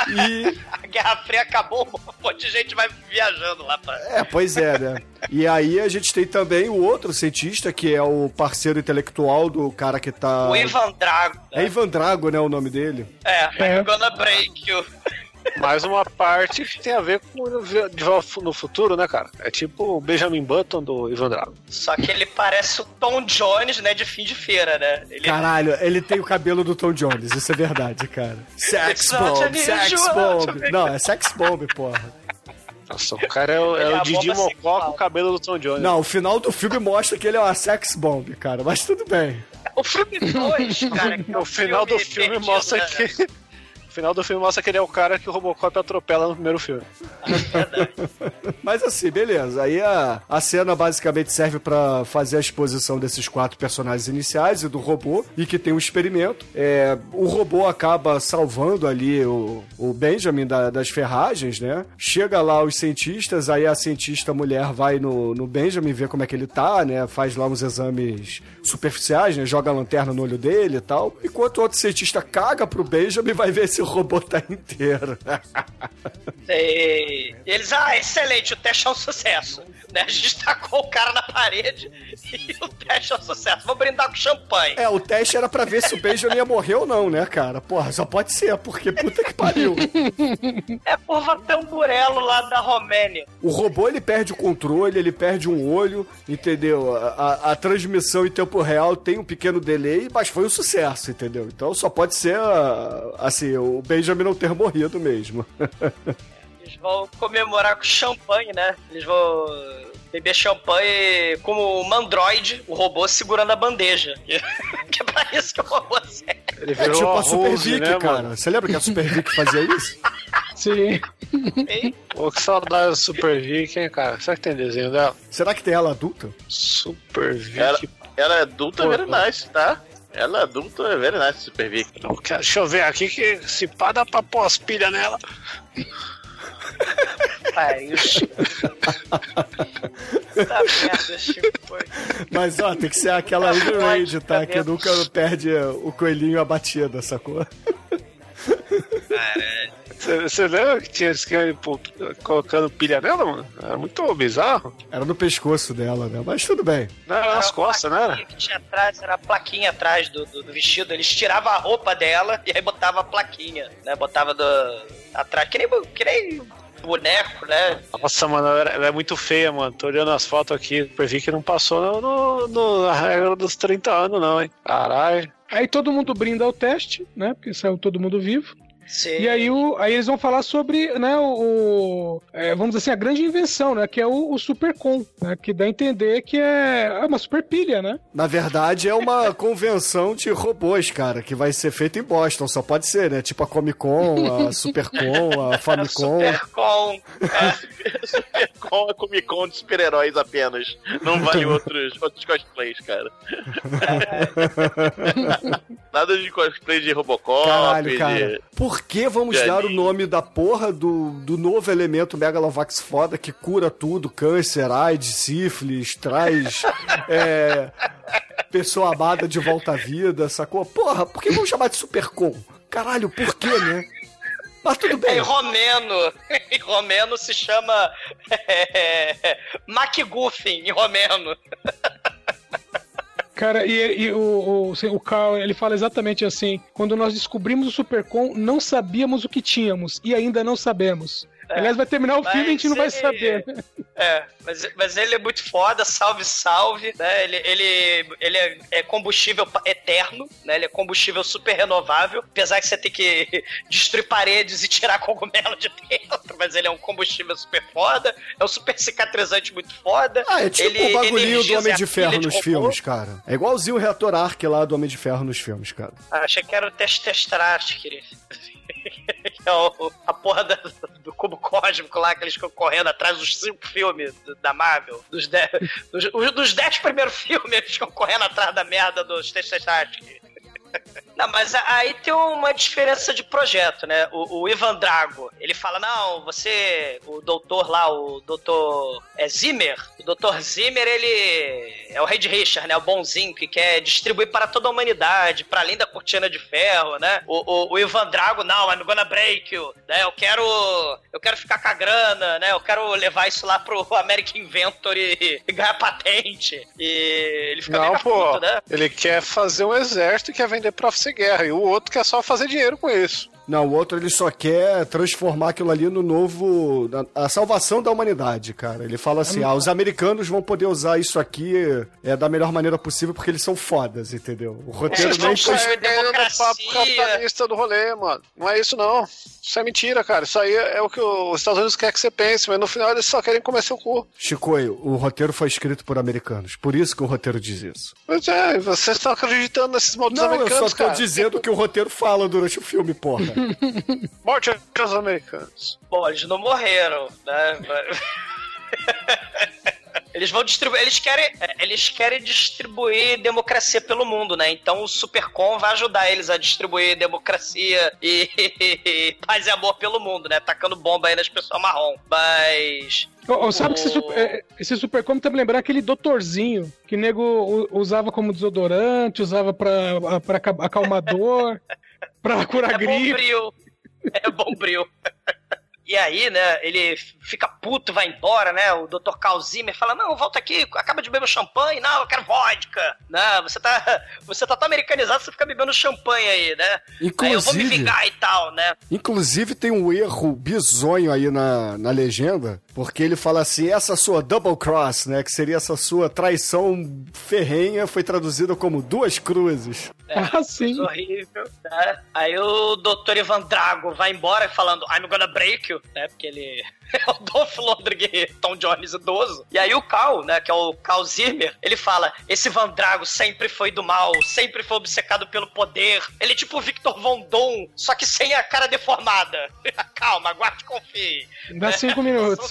E. A Guerra Fria acabou, um monte de gente vai viajando lá pra... É, pois é, né? E aí a gente tem também o outro cientista, que é o parceiro intelectual do cara que tá. O Ivan Drago. É Ivan Drago, né? O nome dele. É, I'm gonna break you. Mais uma parte que tem a ver com o De Volta no Futuro, né, cara? É tipo o Benjamin Button do Ivan Drago. Só que ele parece o Tom Jones, né, de fim de feira, né? Ele Caralho, ele tem o cabelo do Tom Jones, isso é verdade, cara. Sex bomb, sex bomb. Não, é sex bomb, porra. Nossa, o cara é o, é é o a Didi Mocó com o cabelo do Tom Jones. Não, o final do filme mostra que ele é uma sex bomb, cara, mas tudo bem. O filme 2, cara. que é O final do filme perdido, mostra né? que. O final do filme mostra que ele é o cara que o Robocop atropela no primeiro filme. [laughs] Mas assim, beleza. Aí a, a cena basicamente serve pra fazer a exposição desses quatro personagens iniciais e do robô, e que tem um experimento. É, o robô acaba salvando ali o, o Benjamin da- das ferragens, né? Chega lá os cientistas, aí a cientista mulher vai no, no Benjamin ver como é que ele tá, né? Faz lá uns exames superficiais, né? Joga a lanterna no olho dele e tal. Enquanto o outro cientista caga pro Benjamin, vai ver se o robô tá inteiro. E eles, ah, excelente, o teste é um sucesso. Né? A gente tacou o cara na parede e o teste é um sucesso. Vou brindar com champanhe. É, o teste era pra ver se o Benjamin ia morrer ou não, né, cara? Porra, só pode ser, porque puta que pariu. É por tamburelo lá da Romênia. O robô, ele perde o controle, ele perde um olho, entendeu? A, a- a transmissão em tempo real tem um pequeno delay, mas foi um sucesso, entendeu? Então só pode ser, ah, assim, o Benjamin não ter morrido mesmo. [laughs] Eles vão comemorar com champanhe, né? Eles vão beber champanhe como o Mandroid, o robô, segurando a bandeja. [laughs] que é pra isso que o robô serve. Ele É virou tipo a Super Rose, Vic, né, cara. mano? Você lembra que a Super Vic fazia isso? [laughs] Sim. Pô, que saudade do Super Vic, hein, cara? Será que tem desenho dela? Será que tem ela adulta? Super Vic. Ela, ela é adulta, Pô, very nice, tá? Ela é adulta, é very nice, Super Vic. Não quero- Deixa eu ver aqui que se pá dá pra pôr as pilhas nela. pariu, Chico. Puta merda, Chico. Mas ó, tem que ser aquela Tá Raid, tá? tá Que nunca perde o coelhinho a batida, sacou? Você você lembra que tinha esquema pô, colocando pilha nela, mano? Era muito bizarro. Era no pescoço dela, né? Mas tudo bem. Não, era nas Era costas, não era? que tinha atrás, era a plaquinha atrás do, do, do vestido. Eles tiravam a roupa dela e aí botava a plaquinha, né? Botava do, atrás, que nem, que nem boneco, né? Nossa, mano, ela ela é muito feia, mano. Tô olhando as fotos aqui, vi que não passou no, no, no- na regra dos 30 anos, não, hein? Caralho. Aí todo mundo brinda ao teste, né? Porque saiu todo mundo vivo. Sim. E aí, o, aí eles vão falar sobre, né, o, o- é, vamos dizer assim, a grande invenção, né? Que é o, o Supercom, né? Que dá a entender que é, é uma super pilha, né? Na verdade, é uma [laughs] convenção de robôs, cara, que vai ser feita em Boston. Só pode ser, né? Tipo a Comic Con, a [laughs] Supercon, a Famicom. Supercom. Supercon é [laughs] Comic Con de super-heróis apenas. Não vale outros, outros cosplays, cara. Nada de cosplay de Robocop, Caralho, de... cara. Por que vamos dar o nome da porra do, do novo elemento Megalovax foda que cura tudo? Câncer, AIDS, sífilis, traz [laughs] é, pessoa amada de volta à vida, sacou? Porra, por que vamos chamar de Supercom? Caralho, por quê, né? Mas tudo Em bem. romeno, [laughs] em romeno se chama [laughs] é, MacGuffin, em romeno. Cara, e, e o, o, o Carl, ele fala exatamente assim: quando nós descobrimos o Supercom, não sabíamos o que tínhamos e ainda não sabemos. Aliás, vai terminar o Mas filme e a gente não vai saber. É, mas, mas ele é muito foda, salve, salve, né? Ele, ele, ele é, é combustível eterno, né? Ele é combustível super renovável, apesar que você tem que [laughs] destruir paredes e tirar cogumelo de dentro, mas ele é um combustível super foda, é um super cicatrizante muito foda. Ah, é tipo ele o bagulhinho do Homem de Ferro nos robô. filmes, cara. É igualzinho o reator Arc lá do Homem de Ferro nos filmes, cara. Ah, achei que era o Testestrat, querido. [laughs] É o- a porra da- do cubo cósmico lá, que eles ficam correndo atrás dos cinco filmes da Marvel. Dos dez, dos, os- dos dez primeiros [laughs] filmes, eles ficam correndo atrás da merda dos Testestrat. Não, mas aí tem uma diferença de projeto, né? O, o Ivan Drago, ele fala, não, você, o doutor lá, o doutor é Zimmer, o doutor Zimmer, ele é o Red Richard, né? O bonzinho que quer distribuir para toda a humanidade, para além da cortina de ferro, né? O, o, o Ivan Drago, não, I'm gonna break you, né? Eu quero, eu quero ficar com a grana, né? Eu quero levar isso lá pro American Inventor e, e ganhar patente. E ele fica Não, pô. puto, né? Ele quer fazer um exército e quer vender pra ser guerra. E o outro quer só fazer dinheiro com isso. Não, o outro ele só quer transformar aquilo ali no novo. na- a salvação da humanidade, cara. Ele fala assim: ah, os americanos vão poder usar isso aqui é, da melhor maneira possível porque eles são fodas, entendeu? O roteiro estão foi. caindo no papo democracia. capitalista do rolê, mano. Não é isso, não. Isso é mentira, cara. Isso aí é o que os Estados Unidos querem que você pense, mas no final eles só querem comer seu cu. Chicoio, o roteiro foi escrito por americanos. Por isso que o roteiro diz isso. Pois é, vocês estão acreditando nesses malditos Não, eu americanos, só tô cara. dizendo que o roteiro fala durante o filme, porra. [laughs] [laughs] Morte aos americanos. Bom, eles não morreram, né? [laughs] Eles vão distribuir, eles querem, eles querem distribuir democracia pelo mundo, né? Então o Supercom vai ajudar eles a distribuir democracia e, [laughs] paz e amor pelo mundo, né? Tacando bomba aí nas pessoas marrom. Mas Ô, ô, sabe que esse, O- super, é, esse Supercom tá me lembrando aquele doutorzinho que nego usava como desodorante, usava pra, pra aca- acalmador, pra curar é gripe. bombril. É bombril. E aí, né, ele fica puto, vai embora, né? O Dr. Carl Zimmer fala: Não, volta aqui, acaba de beber champanhe. Não, eu quero vodka. Não, você tá, você tá tão americanizado, você fica bebendo champanhe aí, né? Aí eu vou me Inclusive- vingar e tal, né? Inclusive tem um erro bizonho aí na, na legenda, porque ele fala assim, essa sua double cross, né, que seria essa sua traição ferrenha, foi traduzida como duas cruzes. Ah, sim. Horrível, né? Aí o Dr. Ivan Drago vai embora falando I'm gonna break you, né? Porque ele [laughs] é o Dolph Lundgren Tom Jones idoso. E aí o Cal, né? Que é o Cal Zimmer, ele fala esse Van Drago sempre foi do mal, sempre foi obcecado pelo poder. Ele é tipo o Victor Von Doom, só que sem a cara deformada. [laughs] Calma, aguarde e confie. Dá cinco [laughs] minutos.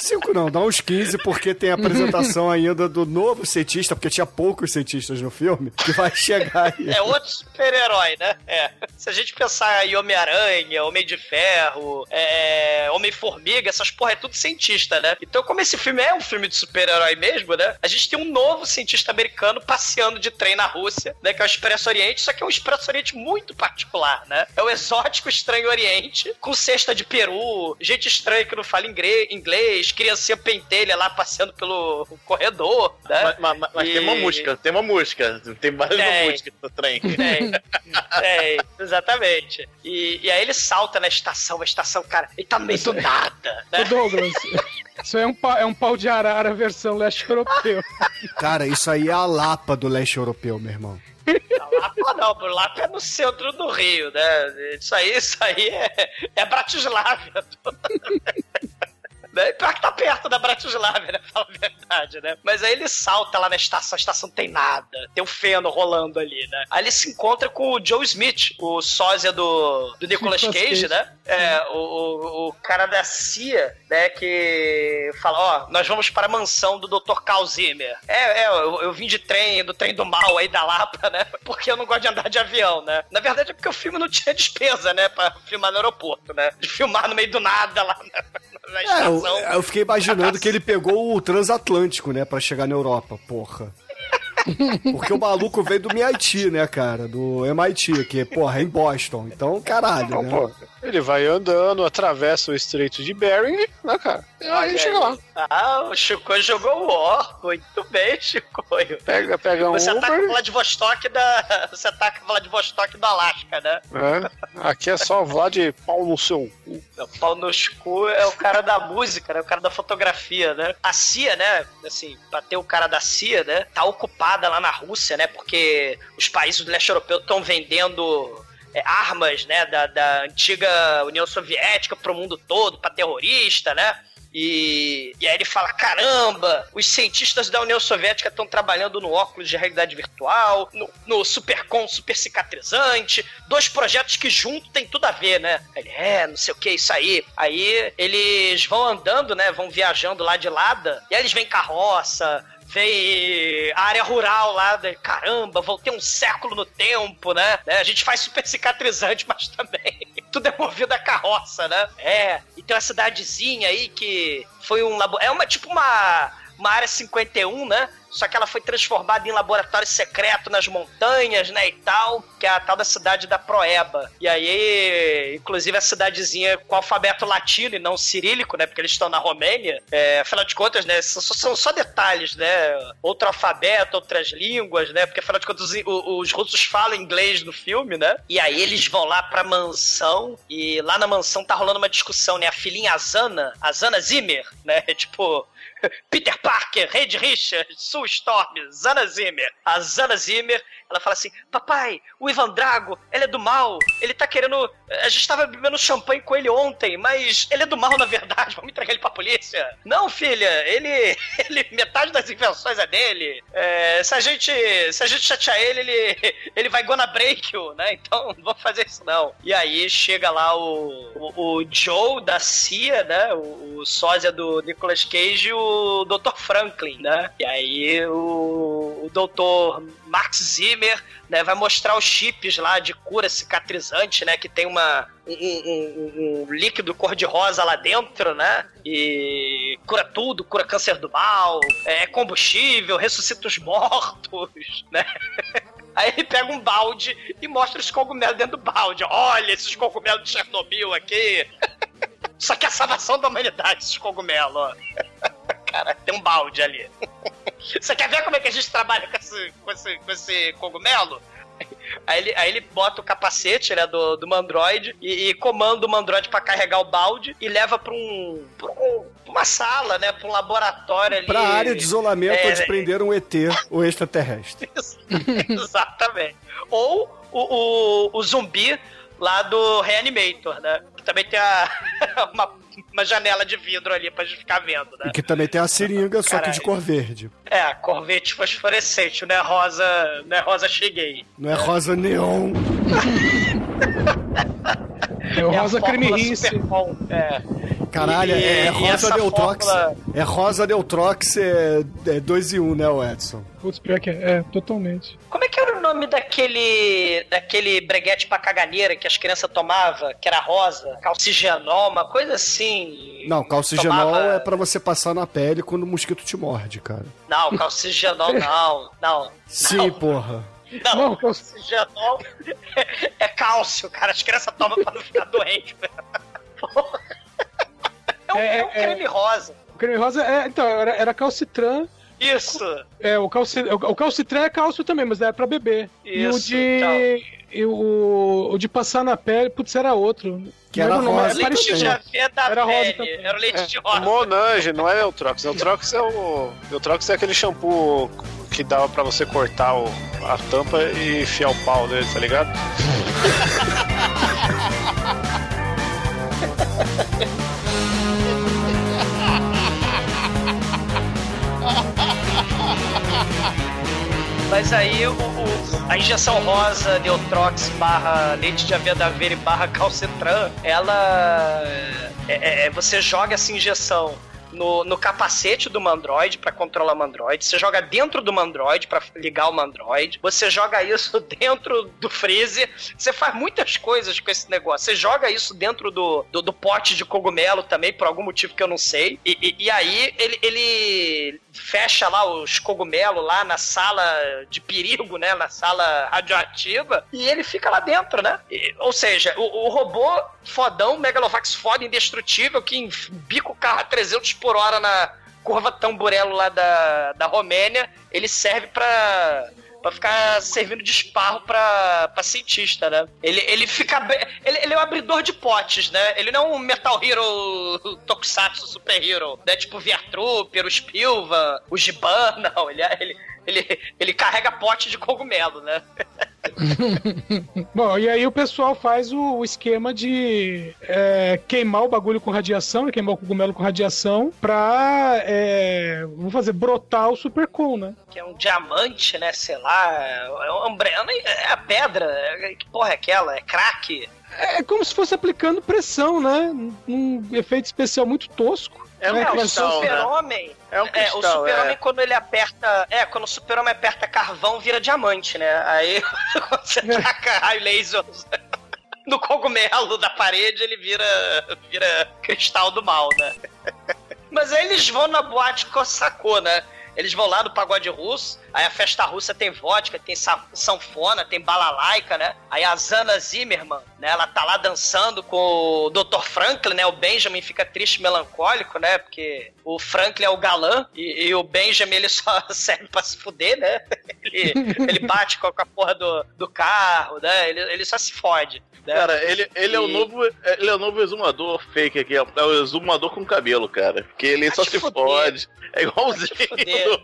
Cinco não, dá uns 15, porque tem a apresentação ainda do novo cientista, porque tinha poucos cientistas no filme, que vai chegar aí. É outro super-herói, né? É. Se a gente pensar em Homem-Aranha, Homem de Ferro, é, Homem-Formiga, essas porra é tudo cientista, né? Então, como esse filme é um filme de super-herói mesmo, né? A gente tem um novo cientista americano passeando de trem na Rússia, né? Que é o Expresso Oriente, só que é um Expresso Oriente muito particular, né? É o exótico Estranho Oriente, com cesta de peru, gente estranha que não fala ingre- inglês, criancinha pentelha lá passeando pelo corredor, né? Mas, mas- mas E- tem uma música, tem uma música. Tem mais uma Tem. música no trem. Tem, tem, exatamente. E, e aí ele salta na estação, a estação, cara, ele tá no meio do nada, né? Ô, Douglas, isso é um, pa- é um pau de arara versão leste europeu. Cara, isso aí é a Lapa do leste europeu, meu irmão. Lapa não, Lapa é no centro do Rio, né? Isso aí, isso aí é, é Bratislava. Né? Pior que tá perto da Bratislava, né? [laughs] Fala a verdade, né? Mas aí ele salta lá na estação, a estação não tem nada. Tem um feno rolando ali, né? Aí ele se encontra com o Joe Smith, o sósia do, do Nicolas Cage, Cage. né? É, o, o, o cara da CIA, né? Que fala, ó, nós vamos para a mansão do Dr. Carl Zimmer. É, é, eu, eu vim de trem, do trem do mal aí da Lapa, né? [laughs] Porque eu não gosto de andar de avião, né? Na verdade é porque o filme não tinha despesa, né? Pra filmar no aeroporto, né? De filmar no meio do nada lá [laughs] na, na É, eu, fiquei imaginando que ele pegou o transatlântico, né, pra chegar na Europa, porra. Porque o maluco veio do MIT, né, cara? Do MIT, que, porra, é em Boston. Então, caralho, né? Pô, ele vai andando, atravessa o estreito de Bering, né, cara? E aí Olha chega lá. Ah, o Chico jogou o War. Muito bem, Chico. Pega, pega um Você ataca Uber. Vladivostok da. Você ataca Vladivostok do Alasca, né? né? Aqui é só Vlad pau no seu cu. O pau no cu é o cara da música, né? O cara da fotografia, né? A CIA, né? Assim, pra ter o cara da CIA, né? Tá lá na Rússia, né? Porque os países do leste europeu estão vendendo é, armas, né? Da, da antiga União Soviética pro mundo todo, pra terrorista, né? E, e aí ele fala: caramba, os cientistas da União Soviética estão trabalhando no óculos de realidade virtual, no, no Supercom super cicatrizante, dois projetos que junto tem tudo a ver, né? Ele, é, não sei o que, isso aí. Aí eles vão andando, né? Vão viajando lá de lada, e aí eles vêm carroça, vem área rural lá, de, caramba, voltei um século no tempo, né? Né, A gente faz super cicatrizante, [laughs] mas também tudo é movido a carroça, né? É, e tem uma cidadezinha aí que foi um labo... É uma tipo uma, uma área 51, né? Só que ela foi transformada em laboratório secreto nas montanhas, né, e tal, que é a tal da cidade da Proeba. E aí, inclusive, a cidadezinha com alfabeto latino e não cirílico, né, porque eles estão na Romênia. É, afinal de contas, né, são, são só detalhes, né, outro alfabeto, outras línguas, né, porque afinal de contas os, os russos falam inglês no filme, né. E aí eles vão lá pra mansão e lá na mansão tá rolando uma discussão, né, a filhinha Azana, Azana Zimmer, né, [laughs] tipo... Peter Parker, Reed Richards, Sue Storm, Zana Zimmer. A Zana Zimmer, ela fala assim: Papai, o Ivan Drago, ele é do mal. Ele tá querendo. A gente tava bebendo champanhe com ele ontem, mas ele é do mal na verdade. [laughs] Vamos entregar ele pra polícia. Não, filha, ele. [laughs] ele metade das invenções é dele. É, se a gente. Se a gente chatear ele, ele, [laughs] ele vai gonna break you, né? Então não vamos fazer isso não. E aí chega lá o, o, o Joe da CIA, né? O, o sósia do Nicolas Cage e o Dr. Franklin, né? E aí o, o Dr. Max Zimmer né, vai mostrar os chips lá de cura cicatrizante, né? Que tem uma, um, um- um- líquido cor-de-rosa lá dentro, né? E cura tudo, cura câncer do mal, é combustível, ressuscita os mortos, [laughs] né? Aí ele pega um balde e mostra os cogumelos dentro do balde. Olha esses cogumelos de Chernobyl aqui. [laughs] Só que é a salvação da humanidade, esses cogumelos. Cara, tem um balde ali. [laughs] Você quer ver como é que a gente trabalha com esse, com esse, com esse cogumelo? Aí ele, aí ele bota o capacete né, do, do Mandroid e, e comanda o Mandroid pra carregar o balde e leva pra, um, um- uma sala, né? Pra um laboratório ali. Pra área de isolamento É, onde prenderam um ET, o extraterrestre. [laughs] Exatamente. Ou o, o, o zumbi lá do Reanimator, né? Que também tem a, [laughs] uma, uma janela de vidro ali pra gente ficar vendo, né? E que também tem a seringa, só que de cor verde. É, corvete fosforescente, não é rosa, não é rosa cheguei. Não é rosa neon. É o É a rosa creme É. Caralho, E- é, é e Rosa Neutrox. fórmula- É Rosa Neutrox 2 e 1, um, né, o Edson? Putz, pior que é, é, totalmente. Como é que era o nome daquele daquele breguete pra caganeira que as crianças tomavam, que era rosa? Calcigenol, uma coisa assim. Não, calcigenol Tomava- é pra você passar na pele quando o mosquito te morde, cara. Não, calcigenol [laughs] não, não. Sim, porra. Não, calcigenol é cálcio, cara. As crianças tomam pra não ficar doente. [laughs] Porra. É um, é um creme rosa. O creme rosa é, então, era, era calcitran. Isso. É, o, calci, o, o calcitran é cálcio também, mas é pra beber. e o Isso, de. E o, o de passar na pele, putz, era outro. Que era o nome, rosa. é Leite de da Era rosa também. Era o leite de É, rosa. Monange, não é Neutrox. Neutrox é o. Neutrox é aquele shampoo que dava pra você cortar o- a tampa e enfiar o pau dele, tá ligado? [laughs] Mas aí o, o- a injeção rosa, Neutrox barra leite de aveia da aveia barra calcitran, ela. É, é- é- você joga essa injeção no, no capacete do Mandroid pra controlar o Mandroid, você joga dentro do Mandroid pra ligar o Mandroid, você joga isso [laughs] dentro do freezer, você faz muitas coisas com esse negócio. Você joga isso dentro do, do, do pote de cogumelo também, por algum motivo que eu não sei, e, e- e aí ele, ele fecha lá os cogumelos lá na sala de perigo, né? Na sala radioativa, e ele fica lá dentro, né? E- ou seja, o, o robô fodão, Megalovax foda, indestrutível, que bica o carro a 300 por hora na curva tamburelo lá da, da Romênia, ele serve pra. Pra ficar servindo de esparro pra cientista, né? Ele, ele fica. Ele, ele é um abridor de potes, né? Ele não é um Metal Hero [laughs] Tokusatsu Super Hero, né? Tipo o Viatrooper, o Spilva, o Giban, [laughs] não. Ele, é- ele, ele, ele carrega pote de cogumelo, né? [laughs] [laughs] Bom, e aí o pessoal faz o, o esquema de é, queimar o bagulho com radiação, né, queimar o cogumelo com radiação, pra, é, vamos fazer, brotar o supercon, né? Que é um diamante, né? Sei lá. É, um, é a pedra. é- Que porra é aquela? É crack? É como se fosse aplicando pressão, né? Um efeito especial muito tosco. É um né, É, que o cristal, né? super-homem. É um É, o cristal, super-homem, é. quando ele aperta. É, quando o super-homem aperta carvão, vira diamante, né? Aí, [laughs] quando você taca [laughs] raio laser no cogumelo da parede, ele vira, vira cristal do mal, né? [laughs] Mas aí eles vão na boate Kossako, né? Eles vão lá no pagode russo, aí a festa russa tem vodka, tem sa- sanfona, tem balalaica, né? Aí a Zana Zimmerman, né? Ela tá lá dançando com o Dr. Franklin, né? O Benjamin fica triste, melancólico, né? Porque o Franklin é o galã e, e o Benjamin ele só [laughs] serve pra se fuder, né? Ele, ele bate com a, com a porra do, do carro, né? Ele, ele só se fode. Né? Cara, ele, ele é o E- novo. Ele é o novo exumador fake aqui. É o exumador com cabelo, cara. Porque ele só te se fuder. fode. É igualzinho. fuder. [laughs]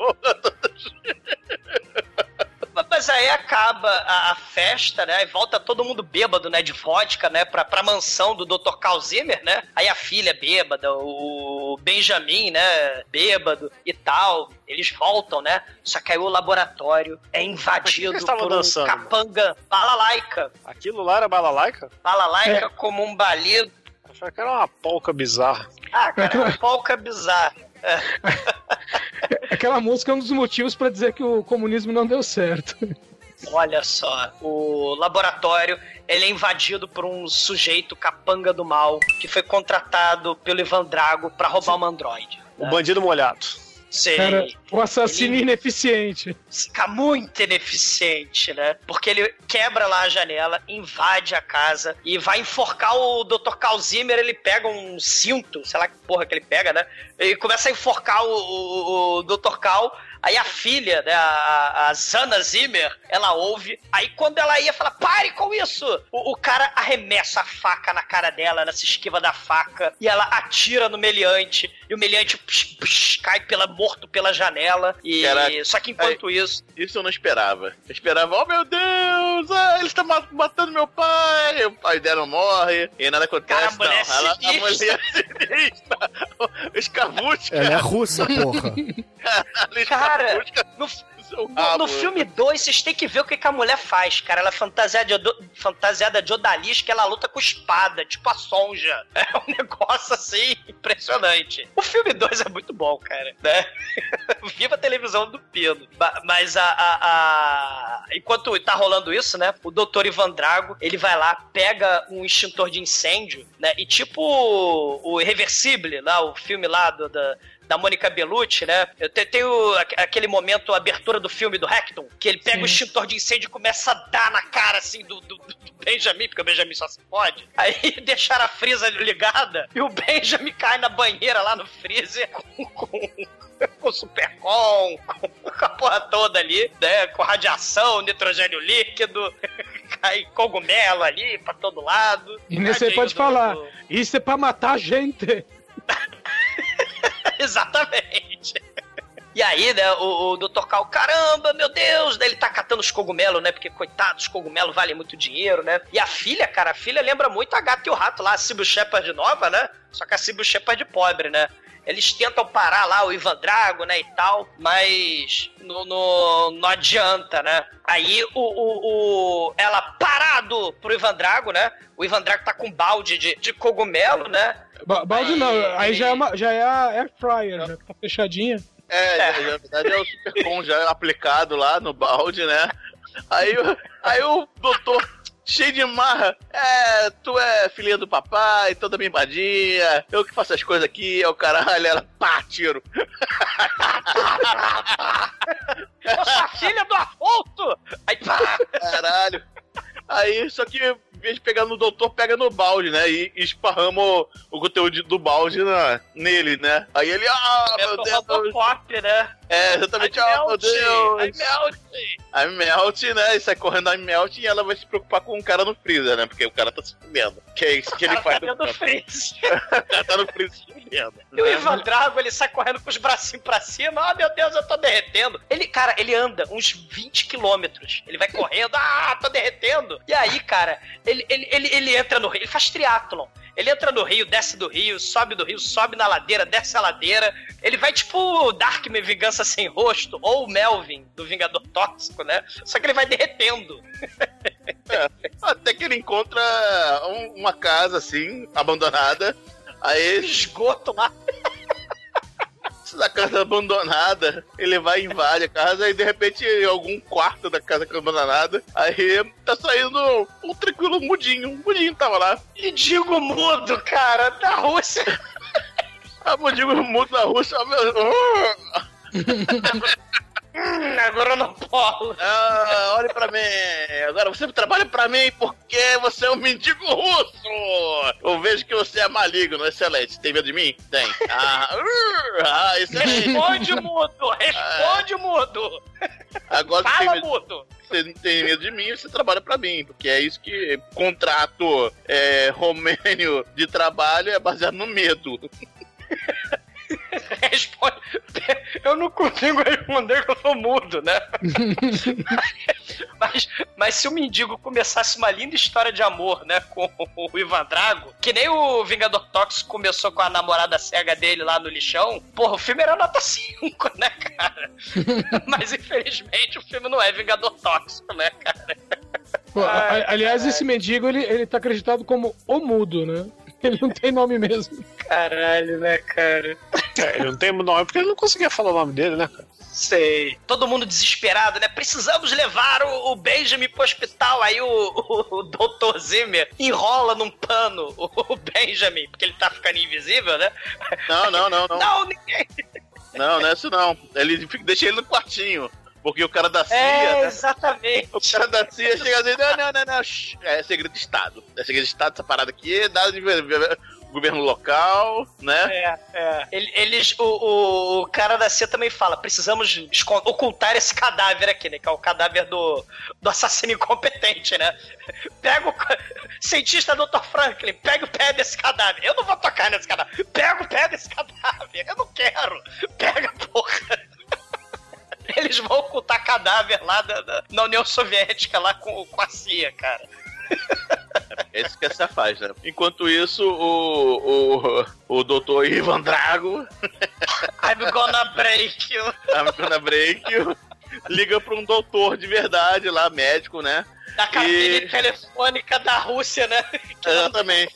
Mas aí acaba a, a festa, né? Aí volta todo mundo bêbado, né? De vodka, né? Pra, pra mansão do Dr. Calzimer, né? Aí a filha é bêbada, o Benjamin, né? Bêbado e tal. Eles voltam, né? Só que aí o laboratório é invadido [laughs] por um dançando? capanga balalaica. Aquilo lá era balalaica? Balalaica como um balido. Achava que era uma polca bizarra. Ah, cara, é uma polca bizarra. [laughs] Aquela música é um dos motivos pra dizer que o comunismo não deu certo. Olha só, o laboratório ele é invadido por um sujeito capanga do mal que foi contratado pelo Ivan Drago pra roubar uma androide. O bandido molhado. Sei. Era o assassino Ele- ineficiente. Fica muito ineficiente, né? Porque ele quebra lá a janela, invade a casa e vai enforcar o Dr. Calzimer. Ele pega um cinto, sei lá que porra que ele pega, né? E começa a enforcar o, o, o Dr. Cal. Aí a filha, né, a, a Zana Zimmer, ela ouve. Aí quando ela ia falar, pare com isso! O, o cara arremessa a faca na cara dela, ela se esquiva da faca. E ela atira no meliante. E o meliante psh, psh, cai pela, morto pela janela. E Caraca. só que enquanto isso. Isso eu não esperava. Eu esperava, oh meu Deus, ah, ele está ma- matando meu pai. O pai dela morre e nada acontece. Cara, a mulher não, ela, a mulher [laughs] é sinistra. Os cavutos, Ela é russa, porra. [laughs] [laughs] Cara, no, no, rabo. no filme 2, vocês têm que ver o que, que a mulher faz, cara. Ela é fantasiada de, fantasiada de odalisca, ela luta com espada, tipo a Sonja. [laughs] É um negócio assim, impressionante. O filme 2 é muito bom, cara, né? [laughs] Viva a televisão do Pino. Ba- Mas a, a- a- Enquanto tá rolando isso, né? O doutor Ivan Drago, ele vai lá, pega um extintor de incêndio, né? E tipo o Irreversible, lá, o filme lá do, da, da Mônica Bellucci, né? Eu te- tenho aque- aquele momento, a abertura do filme do Hector, que ele pega o extintor de incêndio e começa a dar na cara, assim, do, do- do Benjamin, porque o Benjamin só se pode. Aí [laughs] deixaram a frisa ligada e o Benjamin cai na banheira lá no freezer com, com, [laughs] com supercom, com a porra toda ali, né? Com radiação, nitrogênio líquido, [laughs] cai cogumelo ali pra todo lado. E nesse aí pode do- falar, isso é pra matar a gente. [laughs] Exatamente. E aí, né, o, o Dr. Cal, caramba, meu Deus, daí ele tá catando os cogumelos, né? Porque, coitado, os cogumelos valem muito dinheiro, né? E a filha, cara, a filha lembra muito a gata e o rato lá, a Sybil Shepard nova, né? Só que a Sybil Shepard pobre, né? Eles tentam parar lá o Ivan Drago, né, e tal, mas não, não, não adianta, né? Aí o, o, o- ela parado pro Ivan Drago, né? O Ivan Drago tá com um balde de, de cogumelo, né? Ba- Balde não, aí já é, uma, já é a Air Fryer, já que tá fechadinha. É, na verdade é o supercom já aplicado lá no balde, né? Aí, o- aí o doutor, cheio de marra, é, tu é filhinha do papai, toda mimadinha, eu que faço as coisas aqui, é o caralho, ela, pá, tiro. [laughs] Eu sou a filha do Afonso! Aí, pá! Caralho. Aí, só que em vez de pegar no doutor, pega no balde, né? E esparrama o, o conteúdo do balde na, nele, né? Aí ele, ah, É meu Deus. Robocop, né? É, exatamente, I ah, meu Deus. I melt. A Melt, né? E sai correndo a Melt e ela vai se preocupar com o cara no freezer, né? Porque o cara tá se fudendo. Que é isso que ele Ela faz. tá dentro do freezer. [laughs] o cara tá no freezer se fudendo. E o Ivan Drago, ele sai correndo com os bracinhos pra cima. Ah, meu Deus, eu tô derretendo. Ele, cara, ele anda uns 20 quilômetros. Ele vai correndo, ah, tô derretendo. E aí, cara, ele, ele, ele, ele entra no ele faz triatlon. Ele entra no rio, desce do rio, sobe do rio, sobe na ladeira, desce a ladeira. Ele vai tipo Darkman Vingança Sem Rosto, ou o Melvin, do Vingador Tóxico, né? Só que ele vai derretendo. É, até que ele encontra um- uma casa assim, abandonada. Aí. [laughs] Esgoto lá. Da casa abandonada, ele vai e invade a casa e de repente em algum quarto da casa abandonada, aí tá saindo um tranquilo mudinho, um mudinho tava lá. E digo mudo, cara, da Rússia. [laughs] Ah, mendigo mudo da Rússia, meu. [laughs] Hum, [laughs] agora eu não polo. Ah, olhe pra mim. Agora você trabalha pra mim porque você é um mendigo russo. Eu vejo que você é maligno, excelente. Tem medo de mim? Tem. Ah, uh, ah excelente. Responde, mudo! Responde, mudo! Agora Fala, medo, mudo! você não tem medo de mim, você trabalha pra mim. Porque é isso que contrato é, romênio de trabalho é baseado no medo. [laughs] [laughs] Responde. Eu não consigo responder que eu sou mudo, né? [laughs] mas, mas se o mendigo começasse uma linda história de amor, né, com o Ivan Drago, que nem o Vingador Tóxico começou com a namorada cega dele lá no lixão, porra, o filme era nota 5, né, cara? [laughs] mas infelizmente o filme não é Vingador Tóxico, né, cara? Pô, a- aliás, esse mendigo, ele, ele tá acreditado como o mudo, né? Ele não tem nome mesmo. Caralho, né, cara? É, ele não tem nome porque ele não conseguia falar o nome dele, né, cara? Sei. Todo mundo desesperado, né? Precisamos levar o, o Benjamin pro hospital. Aí o, o, o Dr. Zimmer enrola num pano o, o Benjamin, porque ele tá ficando invisível, né? Não, não, não, não. Não, ninguém. Não, não é isso não. Ele deixa ele no quartinho. Porque o cara da CIA. É, né? exatamente. O cara da CIA chega assim, não, não, não, não. É segredo de Estado. É segredo de Estado essa parada aqui, é dado de governo local, né? É, é. Ele- Eles, o, o, o cara da CIA também fala: precisamos ocultar esse cadáver aqui, né? Que é o cadáver do, do assassino incompetente, né? Pega o. Cientista Dr. Franklin, pega o pé desse cadáver. Eu não vou tocar nesse cadáver. Pega o pé desse cadáver. Eu não quero. Pega, porra. [laughs] Eles vão ocultar cadáver lá da, da- na União Soviética, lá com, com a CIA, cara. É isso que essa faz, né? Enquanto isso, o, o, o doutor Ivan Drago [laughs] I'm gonna break you. I'm gonna break you. Liga pra um doutor de verdade lá, médico, né? Da cabine E- telefônica da Rússia, né? [laughs] Exatamente.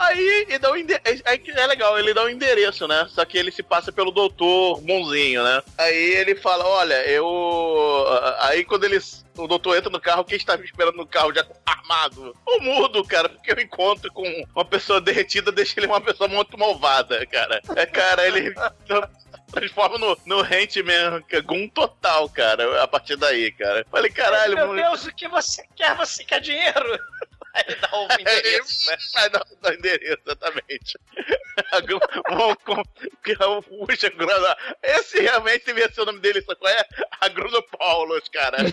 Aí ele dá ende- aí que é legal, ele dá o endereço, né? Só que ele se passa pelo doutor bonzinho, né? Aí ele fala, olha, eu. Aí quando eles. O doutor entra no carro, quem está me esperando no carro já armado? O mudo, cara, porque eu encontro com uma pessoa derretida, deixa ele uma pessoa muito malvada, cara. É, cara, ele [laughs] transforma no, no Hantman Gun total, cara, a partir daí, cara. Falei, caralho, Meu muito- Deus, o que você quer? Você quer dinheiro? Ele dá o endereço, [laughs] né? [laughs] Vai dar o endereço, exatamente. Que é Puxa, Bruno, esse realmente devia ser o nome dele, sabe qual é? Agronopaulos, cara. [laughs]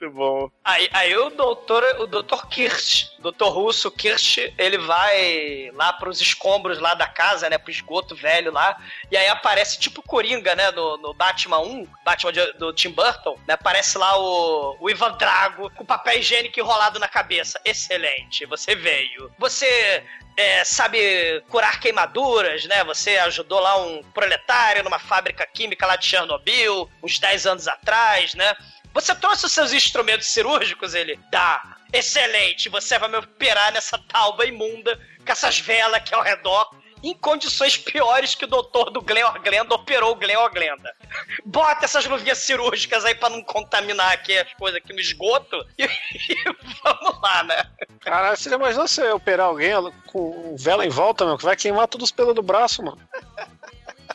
Muito bom. Aí, aí o doutor, o doutor Kirsch, doutor russo Kirsch, ele vai lá pros escombros lá da casa, né, pro esgoto velho lá, e aí aparece tipo Coringa, né, no, no Batman 1, Batman de- do Tim Burton, né, aparece lá o, o Ivan Drago com papel higiênico enrolado na cabeça. Excelente, você veio. Você é, sabe curar queimaduras, né? Você ajudou lá um proletário numa fábrica química lá de Chernobyl, uns 10 anos atrás, né? Você trouxe os seus instrumentos cirúrgicos? Ele, dá. Excelente, você vai me operar nessa tauba imunda, com essas velas aqui ao redor, em condições piores que o doutor do Glenn Glenda operou o Glenn Glenda. Bota essas luvinhas cirúrgicas aí pra não contaminar aqui as coisas aqui no esgoto e, [laughs] e vamos lá, né? Caralho, você imaginou você operar alguém com vela em volta, meu? Que vai queimar todos os pelos do braço, mano.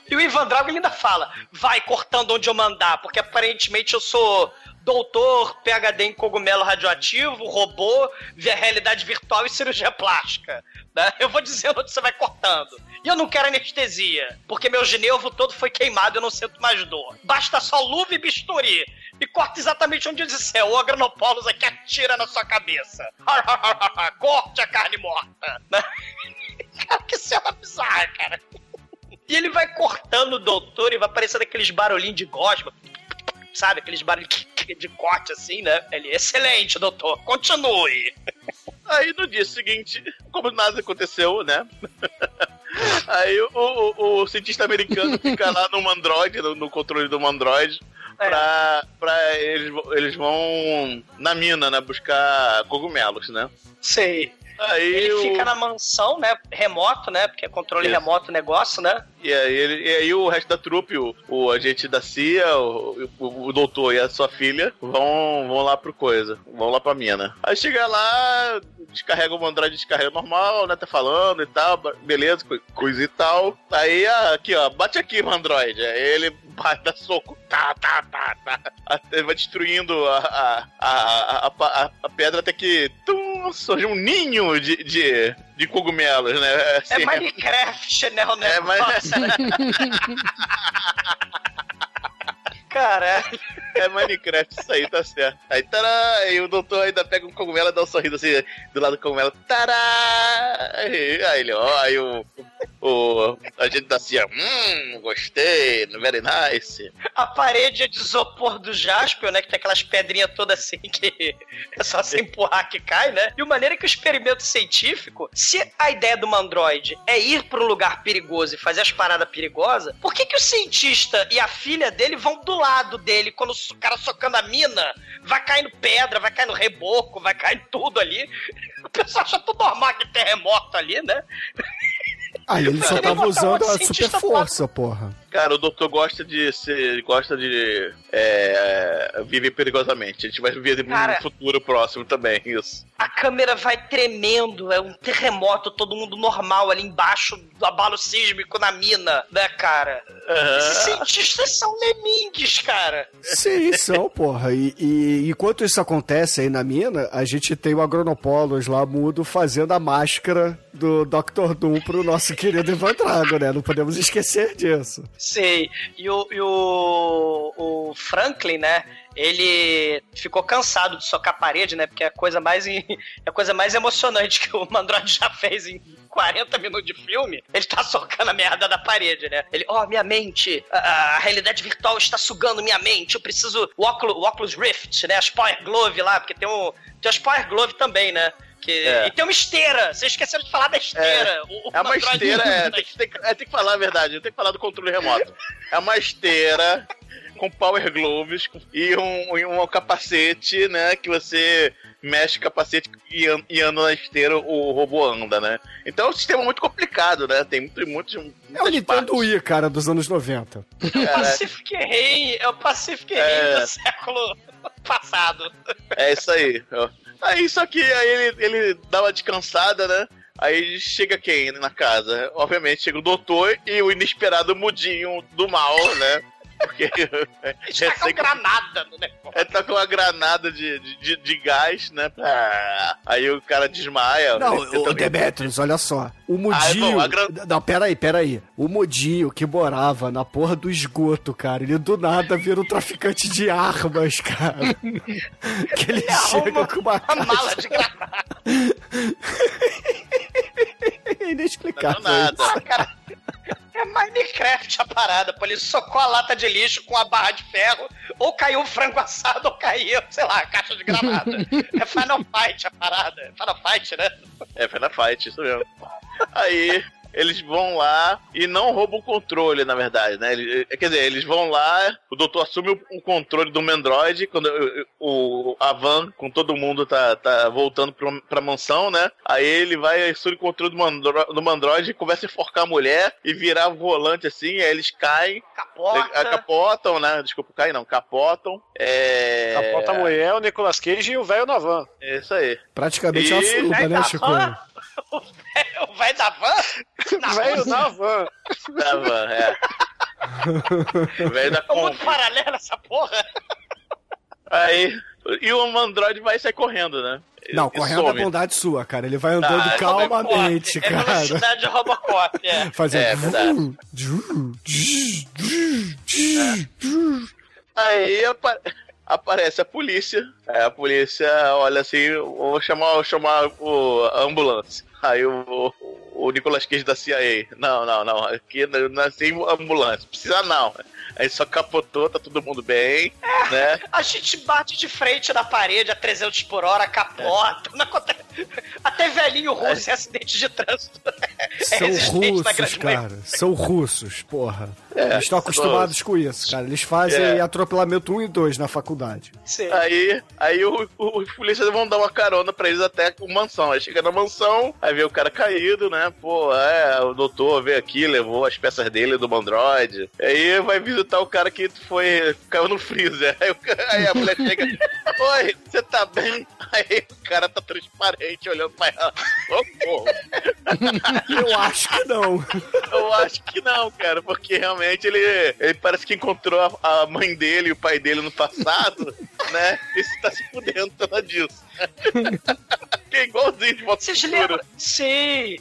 E o Ivan Drago ainda fala: vai cortando onde eu mandar, porque aparentemente eu sou doutor, PHD em cogumelo radioativo, robô, realidade virtual e cirurgia plástica. né? Eu vou dizendo onde você vai cortando. E eu não quero anestesia, porque meu geneuvo todo foi queimado e eu não sinto mais dor. Basta só luva e bisturi. E corta exatamente onde eu disser. O Agranopoulos aqui atira na sua cabeça. [laughs] Corte a carne morta. né? [laughs] Cara, que cena bizarra, cara. E ele vai cortando o doutor e vai aparecendo aqueles barulhinhos de gosma. Sabe? Aqueles barulhinhos de corte assim, né? Ele, excelente, doutor. Continue. [laughs] Aí no dia seguinte, como nada aconteceu, né? [laughs] Aí o, o, o cientista americano fica lá no Android, no, no controle do Android, pra, pra eles, eles vão na mina, né? Buscar cogumelos, né? Sei. Aí ele o- fica na mansão, né? Remoto, né? Porque é controle Isso. remoto o negócio, né? E aí, ele- e aí o resto da trupe, o, o agente da CIA, o, o- o doutor e a sua filha, vão, vão lá pro coisa, vão lá pra mina. Aí chega lá, descarrega o Android, descarrega normal, né? Tá falando e tal, beleza, co- coisa e tal. Aí, ah, aqui, ó, bate aqui, Android. Aí ele bate, dá soco, tá, tá, tá, tá. Até vai destruindo a, a, a, a, a- a pedra até que tum, surge um ninho de, de, de cogumelos, né? É Assim, Minecraft, né? O É, mas- negócio, né? [laughs] Caralho. É Minecraft, isso aí, tá certo. Aí, tará, aí o doutor ainda pega um cogumelo e dá um sorriso assim, do lado do cogumelo, tará! Aí, aí ele, ó, aí o, o, a gente da CIA, hum, gostei, very nice. A parede é de isopor do Jaspion, né? Que tem aquelas pedrinhas todas assim que é só se empurrar que cai, né? E o maneiro é que o experimento científico, se a ideia do Mandroid é ir pra um lugar perigoso e fazer as paradas perigosas, por que, que o cientista e a filha dele vão do lado dele quando o cara socando a mina? Vai caindo pedra, vai caindo reboco, vai caindo tudo ali. [laughs] O pessoal acha tudo normal que terremoto ali, né? Aí ele só tava usando a super força, porra. Cara, o doutor gosta de ser, gosta de é, viver perigosamente. A gente vai ver Cara- no futuro próximo também, isso. A câmera vai tremendo, é um terremoto, todo mundo normal ali embaixo do abalo sísmico na mina, né, cara? Esses cientistas são lemingues, cara. Sim, são, porra. E, e enquanto isso acontece aí na mina, a gente tem o Agronopolos lá mudo fazendo a máscara do Dr. Doom pro nosso querido Ivan Drago, né? Não podemos esquecer disso. Sei. E o, e o, o Franklin, né? Ele ficou cansado de socar a parede, né? Porque é a coisa mais, é a coisa mais emocionante que o Mandroid já fez em 40 minutos de filme. Ele tá socando a merda da parede, né? Ele, ó, minha mente, a, a realidade virtual está sugando minha mente. Eu preciso. O Oculus, o Oculus Rift, né? As Power Glove lá, porque tem, o, tem as Power Glove também, né? Que... É. E tem uma esteira. Vocês esqueceram de falar da esteira. O- o É uma esteira, é, [laughs] tem, que- tem que- é, tem que falar a verdade, tem que falar do controle remoto. É uma esteira com power gloves e um, e um capacete, né, que você mexe o capacete e, an- e anda na esteira, o robô anda, né? Então é um sistema muito complicado, né? Tem muito, muito, É o Nintendo Wii, cara, dos anos 90. Pacific Ray é o Pacific Ray É. do século passado. É isso aí. Aí só que aí ele, ele dá uma descansada, né? Aí chega quem na casa? Obviamente chega o doutor e o inesperado mudinho do mal, né? Porque [laughs] Está com recém- granada no negócio. Ele tá com uma granada de, de, de- de gás, né? Ah, Aí o cara desmaia. Não, Ele o também- Demetrius, olha só. O Ah, Mudinho. bom, gran- Não, peraí, peraí. O Mudinho que morava na porra do esgoto, cara. Ele do nada vira um traficante de armas, cara. [laughs] que ele chega com uma, Uma mala de granada. [laughs] É inexplicável. Não é nada. Ah, cara, é Minecraft a parada, pô. Ele socou a lata de lixo com a barra de ferro, ou caiu um frango assado, ou caiu, sei lá, a caixa de granada. [laughs] É Final Fight a parada. É Final Fight, né? É, Final Fight, isso mesmo. Aí eles vão lá e não roubam o controle, na verdade, né? Ele- quer dizer, eles vão lá, o doutor assume o, o controle do Mandroid, quando o, o- a van com todo mundo tá, tá voltando pra, pra mansão, né? Aí ele vai, assume o controle do, Mandro, do Mandroid e começa a enforcar a mulher e virar o volante assim, aí eles caem, Capota. eh, capotam, né? Desculpa, caem não, capotam. É... Capota a mulher, o Nicolas Cage e o velho na van. É isso aí. Praticamente E- uma suruba, né, Chico? [laughs] O velho da van? Na Velho na van. Da van, é. O velho da É um mundo Kombi. paralelo essa porra. Aí. E o Android vai sair correndo, né? Não, E correndo é some. bondade sua, cara. Ele vai andando Ah, calmamente, É [laughs] cara. velocidade de Robocop, é. Fazendo. É. Aí apa- aparece a polícia. Aí a polícia olha assim, vou chamar, vou chamar o, a ambulância. Aí o, o Nicolas Cage da CIA. Não, não, não. Aqui não não é sem ambulância. Precisa não. Aí só capotou, tá todo mundo bem, né? A gente bate de frente na parede a 300 por hora, capota. não acontece- Até velhinho russo em acidente de trânsito. [laughs] é São russos, cara. São russos, porra. É, Eles estão acostumados com isso, cara. Eles fazem É. atropelamento 1 e 2 na faculdade. Sim. Aí, aí o- o- os polícias vão dar uma carona pra eles até a mansão. Aí chega na mansão, aí vê o cara caído, né? Pô, é, o doutor veio aqui, levou as peças dele do Mandroid. Aí vai visitar o cara que foi. caiu no freezer. Aí, o aí a mulher chega. [laughs] Oi, você tá bem? Aí o cara tá transparente olhando pra ela. Socorro. [laughs] Eu acho que não. Eu acho que não, cara, porque realmente ele, ele parece que encontrou a, a mãe dele e o pai dele no passado, [laughs] né? E se tá se fudendo por causa disso. [laughs] que é igualzinho de volta Vocês pro lembram? futuro. Sim.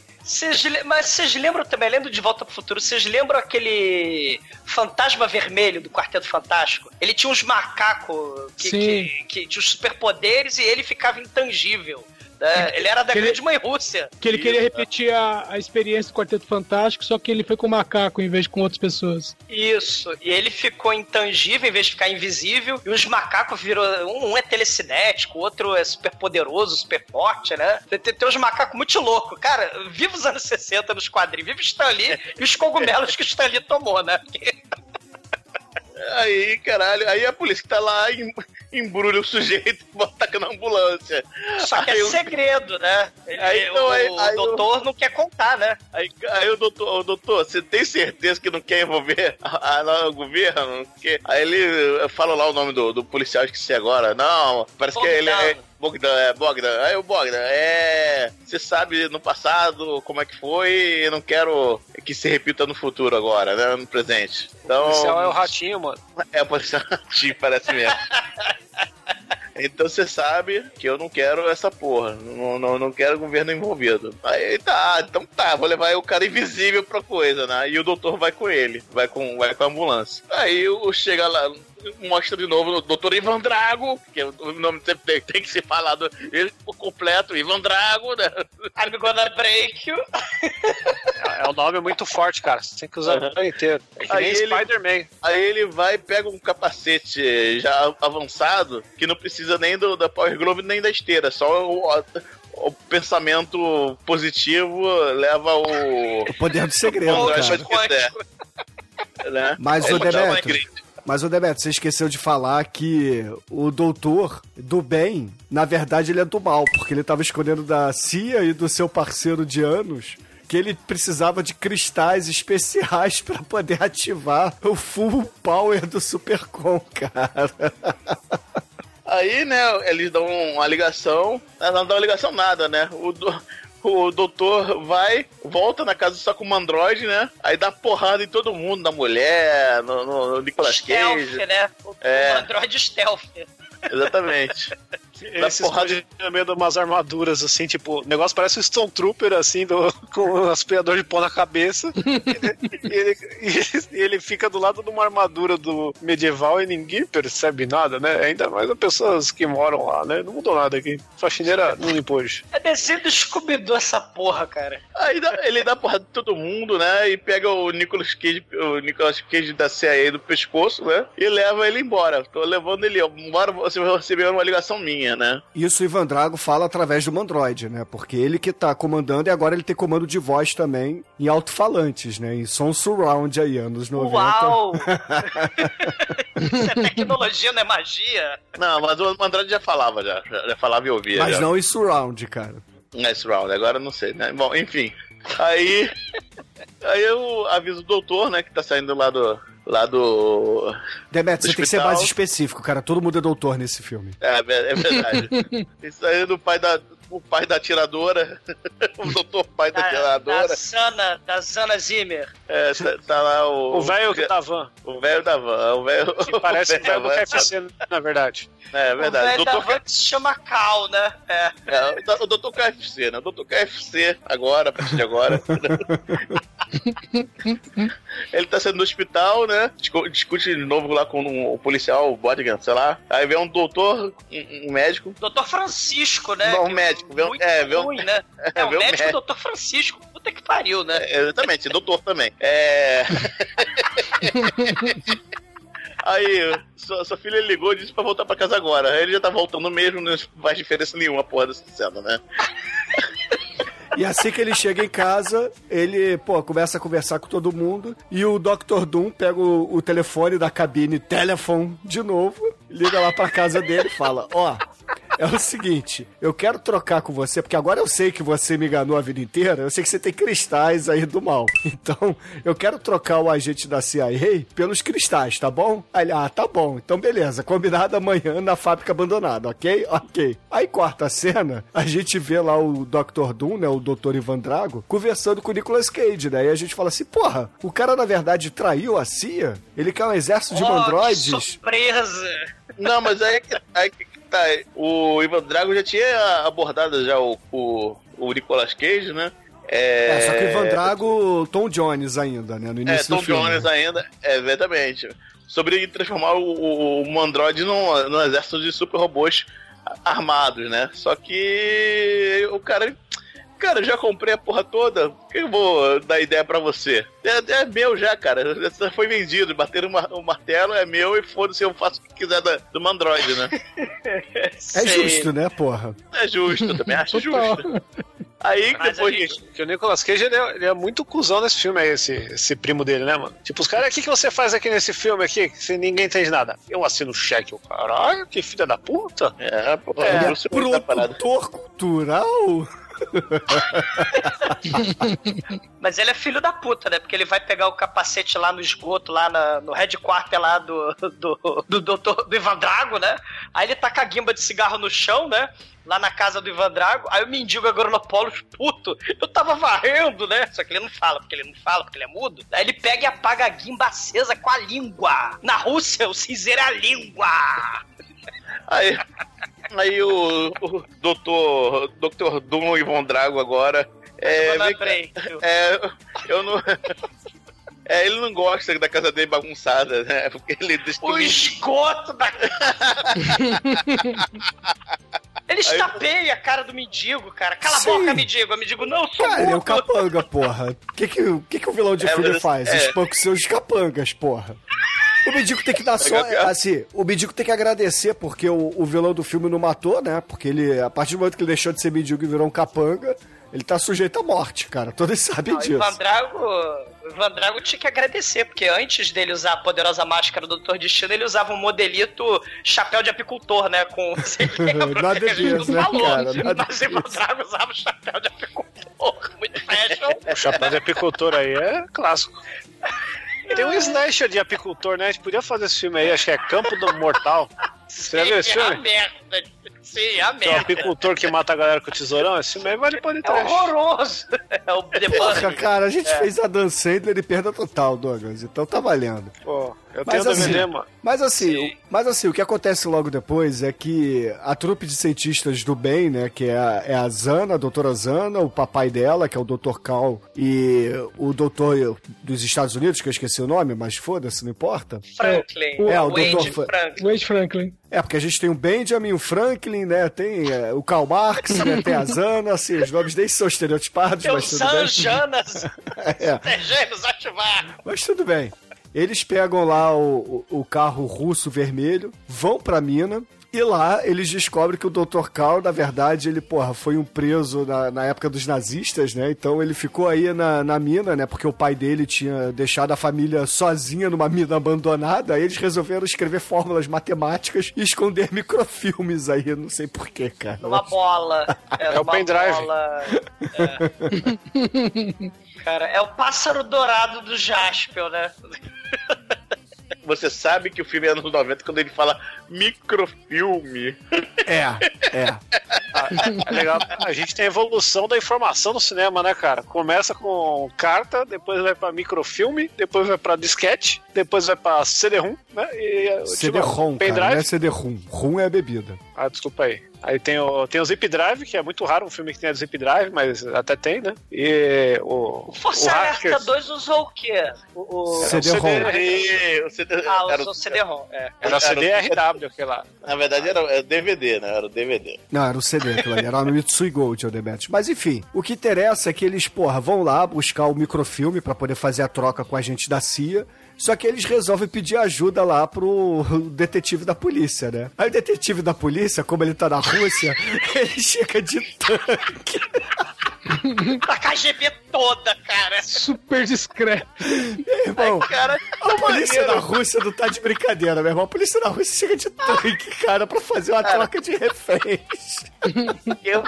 Le- Mas vocês lembram também, lendo De Volta pro Futuro, vocês lembram aquele fantasma vermelho do Quarteto Fantástico? Ele tinha uns macacos que, Sim. que, que tinha os superpoderes e ele ficava intangível. Né? Ele era da ele- grande mãe Rússia. Que ele queria repetir a, a experiência do Quarteto Fantástico, só que ele foi com macaco em vez de com outras pessoas. Isso. E ele ficou intangível em vez de ficar invisível. E os macacos virou. Um, um é telecinético, o outro é super poderoso, super forte, né? Tem, tem, uns macacos muito loucos. Cara, viva os anos 60 nos quadrinhos. Viva Stan Lee [laughs] e os cogumelos que o Stan Lee tomou, né? Porque Aí, caralho, aí a polícia que tá lá em- embrulha o sujeito e bota na ambulância. Só que Aí é o- segredo, né? Ele- Aí, então, o aí- o aí doutor não quer contar, né? Aí, aí o doutor, o doutor, você tem certeza que não quer envolver [laughs] a, a- o governo? Porque, aí ele fala lá o nome do, do policial, esqueci agora. Não, parece que ele é. Bogdan, é Bogdan. Aí o Bogdan, é. Você sabe no passado como é que foi e não quero que se repita no futuro agora, né? No presente. Então. O policial é o ratinho, mano. [laughs] É, o policial ratinho, parece mesmo. [laughs] Então você sabe que eu não quero essa porra. Não, não, não quero governo envolvido. Aí tá, então tá, vou levar o cara invisível pra coisa, né? E o doutor vai com ele, vai com, vai com a ambulância. Aí o chega lá, mostra de novo o doutor Ivan Drago, que é o nome sempre tem, tem que ser falado ele por completo, Ivan Drago, né? I'm gonna break you. É um nome muito forte, cara. Você tem que usar o nome inteiro. É que Aí nem ele- Spider-Man. Aí ele vai e pega um capacete já avançado, que não precisa nem do, da Power Glove nem da esteira, só o, o pensamento positivo leva o. O poder do segredo, cara. o quiser. Né? Mas É o Demetrio. Mas o Demetrio, você esqueceu de falar que o doutor do bem, na verdade, ele é do mal, porque ele tava escondendo da CIA e do seu parceiro de anos que ele precisava de cristais especiais pra poder ativar o full power do Supercom, cara. Aí, né, eles dão uma ligação. Não dão ligação nada, né? O, do- o doutor vai, volta na casa só com um androide, né? Aí dá porrada em todo mundo, na mulher, no, no, no Nicolas Stealth, Cage. né? O, É. o Android Stealth. Exatamente. [laughs] Esses porrada no meio de umas armaduras, assim, tipo, o negócio parece um Stone Trooper, assim, do, [laughs] com um aspirador de pó na cabeça. [laughs] e, ele, e ele- fica do lado de uma armadura do medieval e ninguém percebe nada, né? Ainda mais as pessoas que moram lá, né? Não mudou nada aqui. Faxineira não limpou hoje. É desenho do Scooby-Doo essa porra, cara. Aí dá- ele dá porrada em todo mundo, né? E pega o Nicolas Cage, o Nicolas Cage da CIA do pescoço, né? E leva ele embora. Tô levando ele embora, você vai receber uma ligação minha, né? Isso o Ivan Drago fala através do Mandroid, né? Porque ele que tá comandando e agora ele tem comando de voz também em alto-falantes, né? Em som surround aí, anos 90. Uau! [laughs] [laughs] Isso é tecnologia, não é magia? Não, mas o Andrade já falava, já. Já, falava e ouvia. Mas já. não em surround, cara. Nice round, agora eu não sei, né? Bom, enfim. Aí. Aí eu aviso o doutor, né, que tá saindo lá do. Lá do. Demetrio, do você tem que ser mais específico, cara. Todo mundo é doutor nesse filme. É, é verdade. [laughs] Isso aí é do pai da. O pai da atiradora. [laughs] o doutor pai da, Da, atiradora. da Sana, da Sana Zimmer. É, tá, tá lá o. O velho tá van. O velho da van. O velho. Que parece [laughs] o velho do da van, KFC, na verdade. É O verdade. velho da van que se chama Cal, né? É. É, o do- o doutor KFC, né? O doutor KFC, agora, a partir de agora. [laughs] [laughs] Ele tá saindo do hospital, né? Discu- Discute de novo lá com um- o policial, o Bodigan, sei lá. Aí vem um doutor, um, um médico. Doutor Francisco, né? Não, um médico. Vê um, muito é, vê um, ruim, né? [laughs] É, É, o vê um médico médico. Doutor Francisco. Puta que pariu, né? É, exatamente, doutor também. É. [laughs] Aí, sua, sua filha ligou e disse pra voltar pra casa agora. Aí ele já tá voltando mesmo, não faz diferença nenhuma, porra, dessa cena, né? E assim que ele chega em casa, ele, pô, começa a conversar com todo mundo. E o Dr. Doom pega o, o telefone da cabine telefone de novo, liga lá pra casa dele e fala: Ó, é o seguinte, eu quero trocar com você, porque agora eu sei que você me enganou a vida inteira, eu sei que você tem cristais aí do mal. Então, eu quero trocar o agente da CIA pelos cristais, tá bom? Aí ele, ah, tá bom, então beleza, combinado amanhã na fábrica abandonada, ok? Ok. Aí corta a cena, a gente vê lá o Dr. Doom, né, o Dr. Ivan Drago, conversando com o Nicolas Cage, né? E a gente fala assim, porra, o cara na verdade traiu a CIA? Ele quer um exército de Oh, que mandroides? surpresa! Não, mas aí que, aí que tá. O Ivan Drago já tinha abordado já o, o, o Nicolas Cage, né? É, É, só que o Ivan Drago, Tom Jones ainda, né? No É, início Tom do filme. Jones ainda, é, exatamente. Sobre transformar o, o, o Android num, num exército de super robôs armados, né? Só que o cara. Cara, eu já comprei a porra toda, por que eu vou dar ideia pra você? É, é meu já, cara. Já foi vendido. Bateram o mar- o martelo, é meu e foda-se, eu faço o que quiser da, do Android, né? [laughs] É justo, né, porra? É justo, também acho [laughs] justo. Aí Mas depois gente- disso. que o Nicolas Cage ele é, ele é muito cuzão nesse filme aí, esse, esse primo dele, né, mano? Tipo, os caras, o que, que você faz aqui nesse filme aqui? Que se ninguém entende nada. Eu assino cheque, o caralho, que filha da puta. É, pô, é parada. produtor cultural? Mas ele é filho da puta, né? Porque ele vai pegar o capacete lá no esgoto, lá na- no headquarter lá do, do, do, doutor, do Ivan Drago, né? Aí ele taca a guimba de cigarro no chão, né? Lá na casa do Ivan Drago. Aí o mendigo Agronopolos, puto, eu tava varrendo, né? Só que ele não fala, porque ele não fala, porque ele é mudo. Aí ele pega e apaga a guimba acesa com a língua. Na Rússia, o cinzeiro é a língua. Aí, aí o, o doutor, doutor Doom e Von Drago agora. É, cá- peraí. é, eu não. É, ele não gosta da casa dele bagunçada, né? Porque ele O destruiu. esgoto da. [laughs] Ele estapeia a cara do mendigo, cara. Cala Sim. a boca, mendigo. O mendigo, não, sou Cara, ele é o capanga, porra. O que, que, o que, que o vilão de É, filme faz? é. Espanca os seus capangas, porra. O Bidico tem que dar só. Assim, o Bidico tem que agradecer porque o, o vilão do filme não matou, né? Porque ele, a partir do momento que ele deixou de ser Bidico e virou um capanga, ele tá sujeito à morte, cara. Todos [laughs] sabem Não, o disso. Ivan Drago, o Ivan Drago tinha que agradecer, porque antes dele usar a poderosa máscara do Doutor Destino, ele usava um modelito chapéu de apicultor, né? Com. [laughs] Lembra [laughs] Nada que a gente disso, não né, falou, cara? Nada Mas o Ivan Drago usava o chapéu de apicultor, muito fashion. O chapéu de apicultor aí é clássico. Tem um slasher de apicultor, né? A gente podia fazer esse filme aí, acho que é Campo do Mortal. Você já viu esse É filme? merda. Sim, a Que é um merda. apicultor que mata a galera com o tesourão. Esse filme aí vale pode É trash. horroroso. [laughs] É o The Bug. cara, a gente É. fez a Dan Sandler e perda total, Douglas. Então tá valendo. Pô, eu Mas tenho assim, DVD. Mas assim, o, mas assim, o que acontece logo depois é que a trupe de cientistas do bem, né, que é a, é a Zana, a doutora Zana, o papai dela, que é o Dr. Cal, e o doutor dos Estados Unidos, que eu esqueci o nome, mas foda-se, não importa. Franklin. É, o Wade Dr. Fra- Franklin. Wade Franklin. É, porque a gente tem o Benjamin, o Franklin, né, tem é, o Karl Marx, né, [laughs] tem a Zana, assim, os nomes deles são estereotipados, mas Teus tudo bem. Sanjanas. [laughs] É. Gêmeos ativar. Mas tudo bem. Eles pegam lá o, o, o carro russo vermelho, vão pra mina. E lá eles descobrem que o Dr. Karl, na verdade, ele, porra, foi um preso na, na época dos nazistas, né? Então ele ficou aí na, na mina, né? Porque o pai dele tinha deixado a família sozinha numa mina abandonada. Aí eles resolveram escrever fórmulas matemáticas e esconder microfilmes aí, eu não sei porquê, cara. Numa bola. [laughs] É o numa pendrive. bola, é. [laughs] Cara, é o pássaro dourado do Jaspel, né? [laughs] Você sabe que o filme é anos 90 quando ele fala microfilme. É, é. É legal. A gente tem a evolução da informação no cinema, né, cara? Começa com carta, depois vai pra microfilme, depois vai pra disquete, depois vai pra CD-ROM, né? E, CD-ROM, cara, pendrive. não é CD-ROM. ROM é a bebida. Ah, desculpa aí. Aí tem o, tem o Zip Drive, que é muito raro um filme que tenha Zip Drive, mas até tem, né? E o. Força o Alerta Hackers- 2 usou o quê? O, o... CD-ROM. E o CD, Ah, era, usou CD-ROM, é. Era o CD-RW, aquele lá. Na verdade era é DVD, né? Era o DVD. Não, era o CD, aquilo ali. Era o Mitsui Gold, o Demetrius. Mas enfim, o que interessa é que eles, porra, vão lá buscar o microfilme pra poder fazer a troca com a gente da CIA. Só que eles resolvem pedir ajuda lá pro [laughs] detetive da polícia, né? Aí o detetive da polícia, como ele tá na Rússia, [laughs] ele chega de tanque. [laughs] A KGB toda, cara. Super discreto. Irmão, Cara, a polícia maneiro. da Rússia não tá de brincadeira, meu irmão. A polícia da Rússia chega de tanque, cara, pra fazer uma troca de reféns. Eu,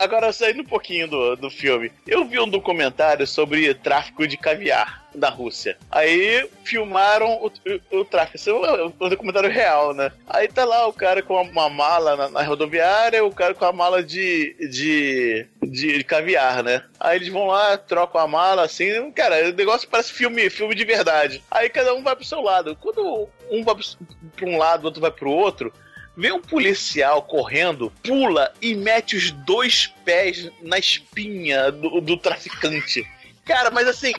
agora, saindo um pouquinho do, do filme, eu vi um documentário sobre tráfico de caviar da Rússia. Aí filmaram o, o, o tráfico. É um, um documentário real, né? Aí tá lá o cara com uma mala na, na rodoviária, o cara com a mala de, de, de, caviar, né? Aí eles vão lá, trocam a mala, assim. Cara, o negócio parece filme, filme de verdade. Aí cada um vai pro seu lado. Quando um vai pra um lado, o outro vai pro outro, Vem um policial correndo, pula e mete os dois pés na espinha do, do traficante. Cara, mas assim,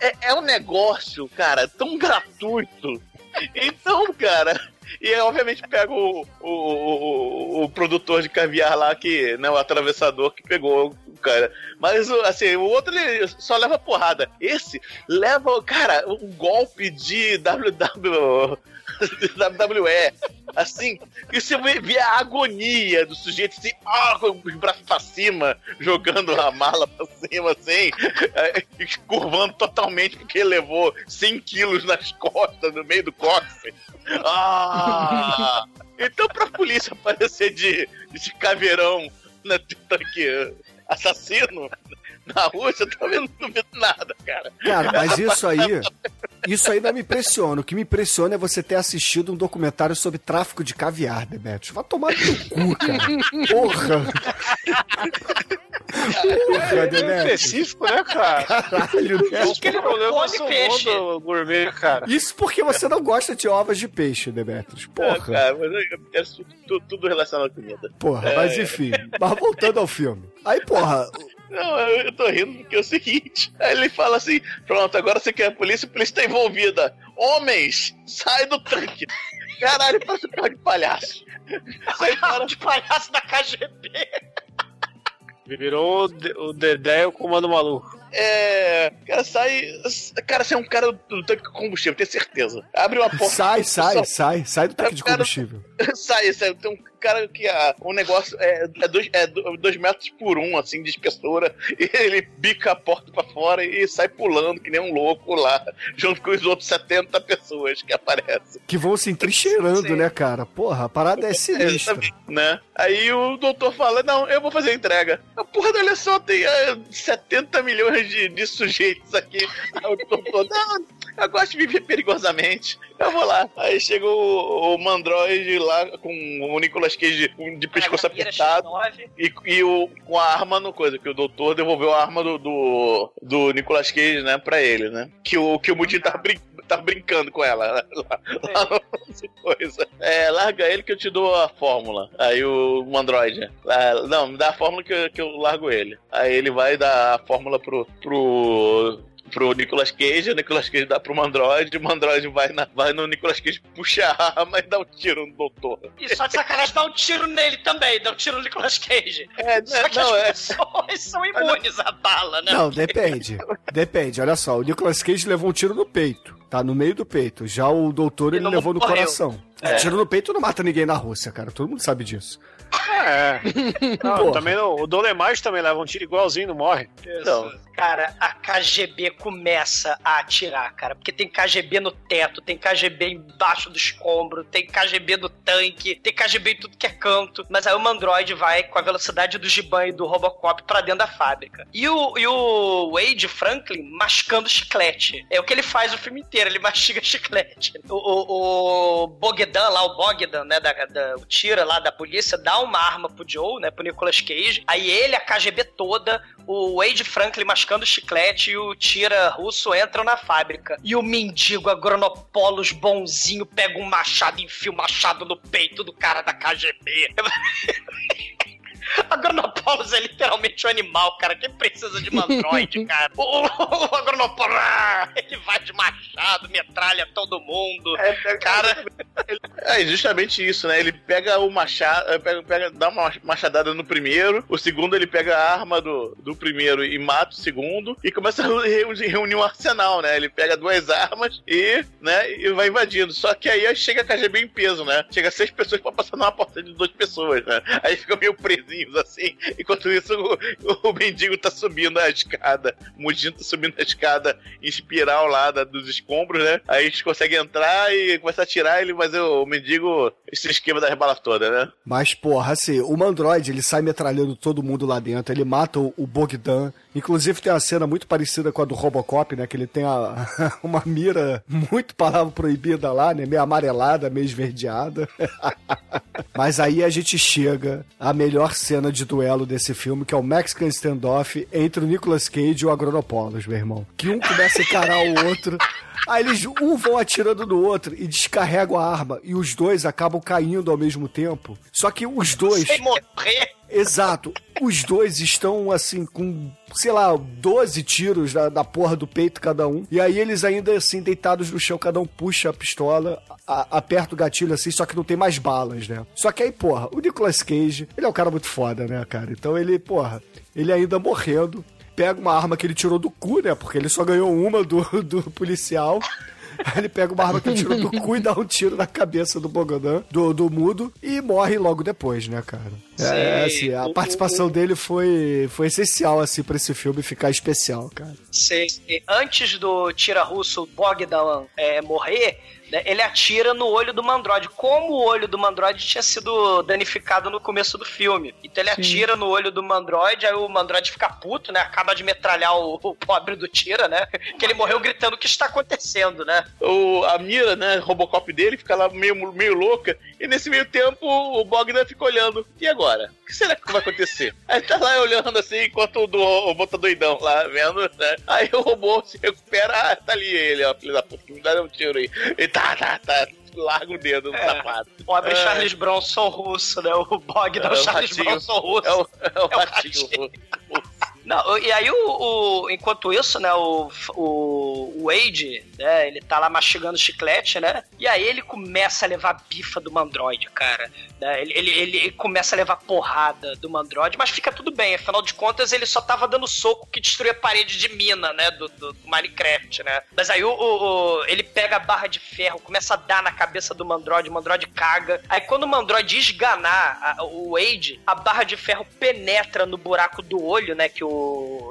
é, é um negócio, cara, tão gratuito. Então, cara. E obviamente pega o, o, o, o produtor de caviar lá, que, né, o atravessador que pegou o cara. Mas, assim, o outro ele só leva porrada. Esse leva, cara, um golpe de WW. WWE. Assim, e você vê, vê a agonia do sujeito assim, ah, com os braços pra cima, jogando a mala pra cima, assim, é, curvando totalmente porque levou 100 quilos nas costas, no meio do cofre. Ah! Então, pra polícia aparecer de, de caveirão [laughs] na tanque assassino na Rússia, eu também não duvido nada, cara. Cara, mas isso aí. Isso aí não me impressiona. O que me impressiona é você ter assistido um documentário sobre tráfico de caviar, Demetrius. Vai tomar no cu, cara. Porra! Porra, É Demetrius. específico, né, cara? Caralho, né? Os problemas come do peixe. mundo gourmet, cara. Isso porque você não gosta de ovos de peixe, Demetrius. É, Porra. cara, mas eu quero tudo, tudo relacionado à comida. Porra, É. mas enfim. Mas voltando ao filme. Aí, porra, Não, eu, tô rindo porque é o seguinte. Aí ele fala assim: pronto, agora você quer a polícia, a polícia tá envolvida. Homens, sai do tanque. Caralho, parece um carro de palhaço. Sai fora. de palhaço da KGB. Virou o, De- o Dedé e o Comando Maluco. é. Cara, sai. Cara, você é um cara do tanque de combustível, tenho certeza. Abre uma porta. Sai, sai, só- sai, sai do tanque de Cara, combustível. [laughs] sai, sai. Tem um cara que ah, o negócio é, é, dois, é do- dois metros por um, assim, de espessura. [laughs] E ele bica a porta pra fora e sai pulando que nem um louco lá, junto com os outros 70 pessoas que aparecem. Que vão se entrincheirando, né, cara? Porra, a parada é [laughs] sinistra. né? Aí o doutor fala: Não, eu vou fazer a entrega. A porra, olha só, tem ah, 70 milhões de, de sujeitos aqui. Aí o doutor, não, eu gosto de viver perigosamente. Eu vou lá. Aí chega o, o Mandroid lá com o Nicolas Cage de pescoço apertado e, e o, com a arma no coisa, que o doutor devolveu a arma do, do, do Nicolas Cage, né, pra ele, né? Que o, que o Mudinho tava, brin tava brincando com ela lá, lá no [laughs] coisa. É, larga ele que eu te dou a fórmula. Aí o Mandroid, ah, não, me dá a fórmula que, eu- que eu largo ele. Aí ele vai dar a fórmula pro, pro pro Nicolas Cage, o Nicolas Cage dá pro Mandroid, o Mandroid vai, na, vai no Nicolas Cage, puxa a arma e dá um tiro no doutor. E só de sacanagem dá um tiro nele também, dá um tiro no Nicolas Cage. É, só que não, as é- pessoas são imunes à bala, né? Não, depende. Depende, olha só. O Nicolas Cage levou um tiro no peito. Tá no meio do peito. Já o doutor, ele não levou no morreu. coração. É. Tiro no peito não mata ninguém na Rússia, cara. Todo mundo sabe disso. É. [laughs] Não, Porra. também não, o Dolemite também leva um tiro igualzinho, não morre. Então, cara, a KGB começa a atirar, cara. Porque tem KGB no teto, tem KGB embaixo do escombro, tem KGB no tanque, tem KGB em tudo que é canto. Mas aí o Mandroid vai com a velocidade do Giban e do Robocop pra dentro da fábrica. E o, e o Wade Franklin mascando chiclete. É o que ele faz o filme inteiro, ele [laughs] mastiga chiclete. O, o, o Bogdan lá, o Bogdan, né, da, da- o tira lá da polícia, dá uma arma pro Joe, né, pro Nicolas Cage. Aí ele, a KGB toda, o Wade Franklin mascando chiclete e o tira russo entram na fábrica. E o mendigo agronopolos bonzinho pega um machado e enfia o machado no peito do cara da KGB. [laughs] [laughs] Agronopolos é literalmente um animal, cara. Quem precisa de mandroide, [laughs] cara? O, o Agronopolos, ah, ele vai de machado, metralha todo mundo. cara, É justamente isso, né? Ele pega o machado, eh, pega, pega- dá uma machadada no primeiro, o segundo ele pega a arma do, do primeiro e mata o segundo, e começa a [laughs] reunir, reunir um arsenal, né? Ele pega duas armas e, né, e vai invadindo. Só que aí chega a KGB em peso, né? Chega seis pessoas pra passar numa porta de duas pessoas, né? Aí fica meio assim, enquanto isso o, o mendigo tá subindo a escada, o mudinho tá subindo a escada em espiral lá da- dos escombros, né? Aí a gente consegue entrar e começar a tirar ele, mas o, o mendigo esse esquema das balas todas, né? Mas, porra, assim, o Mandroid, ele sai metralhando todo mundo lá dentro, ele mata o, o Bogdan. Inclusive tem uma cena muito parecida com a do Robocop, né? Que ele tem a- [laughs] uma mira muito palavra proibida lá, né? Meio amarelada, meio esverdeada. [laughs] Mas aí a gente chega à melhor cena de duelo desse filme, que é o Mexican Standoff entre o Nicolas Cage e o Agronopolos, meu irmão. Que um começa a encarar o outro. Aí eles um vão atirando no outro e descarregam a arma. E os dois acabam caindo ao mesmo tempo. Só que os dois. sem morrer. Exato. Os dois estão, assim, com, sei lá, 12 tiros da, da porra do peito cada um. E aí eles ainda, assim, deitados no chão, cada um puxa a pistola, a- aperta o gatilho, assim, só que não tem mais balas, né? Só que aí, porra, o Nicolas Cage, ele é um cara muito foda, né, cara? Então ele, porra, ele ainda morrendo, pega uma arma que ele tirou do cu, né? Porque ele só ganhou uma do, do policial. Aí [laughs] ele pega uma arma que ele tirou do cu e dá um tiro na cabeça do Bogodan, do, do mudo, e morre logo depois, né, cara? É, Sim. assim, a participação dele foi, foi essencial, assim, pra esse filme ficar especial, cara. Sim. Antes do tira russo Bogdan é, morrer, ele atira no olho do Mandroid. Como o olho do Mandroid tinha sido danificado no começo do filme. Então ele Sim. atira no olho do Mandroid, aí o Mandroid fica puto, né? Acaba de metralhar o, o pobre do tira, né? Que ele morreu gritando o que está acontecendo, né? O, a mira, né, Robocop dele fica lá meio, meio louca, e nesse meio tempo o Bogdan fica olhando. E agora? O que será que vai acontecer? Aí tá lá olhando assim, enquanto o, do, o robô tá doidão lá, vendo, né? Aí o robô se recupera, ah, tá ali ele, ó, filho da puta, me dá um tiro aí. E tá, tá, tá, larga o dedo no É. sapato. Pobre É. Charles Bronson russo, né? O Bogdan É o Charles ratinho. Bronson russo. É o, é o É o ratinho. Não, e aí, o, o- enquanto isso, né, o, o, Wade, né, ele tá lá mastigando chiclete, né? E aí ele começa a levar bifa do Mandroid, cara. né, Ele, ele, ele começa a levar porrada do Mandroid, mas fica tudo bem, afinal de contas ele só tava dando soco que destruía a parede de mina, né, do, do Minecraft, né? Mas aí o- o- ele pega a barra de ferro, começa a dar na cabeça do Mandroid, o Mandroid caga. Aí quando o Mandroid esganar a- o Wade, a barra de ferro penetra no buraco do olho, né, que o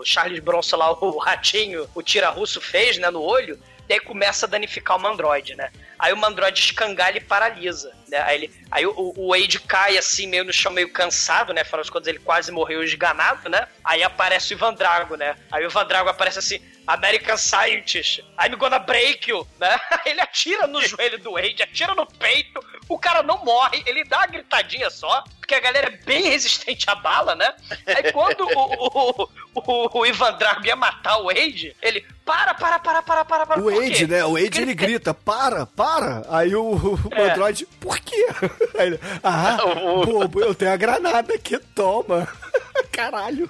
Charles Bronson lá, [laughs] o ratinho, o tira-russo fez, né, no olho. E aí começa a danificar o Mandroid, né? Aí o Mandroid escangalha e paralisa, né? Aí, ele, aí o, o Wade cai assim, meio no chão, meio cansado, né? Afinal de contas, ele quase morreu esganado, né? Aí aparece o Ivan Drago, né? Aí o Ivan Drago aparece assim, American Scientist, I'm gonna break you, né? [laughs] Ele atira no joelho do Wade, atira no peito, o cara não morre, ele dá uma gritadinha só, porque a galera é bem resistente à bala, né? Aí quando o, o, o, o Ivan Drago ia matar o Wade, ele, para, para, para, para, para, para. O Wade, né? O Wade ele grita, para, para. Aí o, o É. Android, por quê? [laughs] Aí ele, ah, [laughs] bobo, eu tenho a granada aqui, toma. Caralho.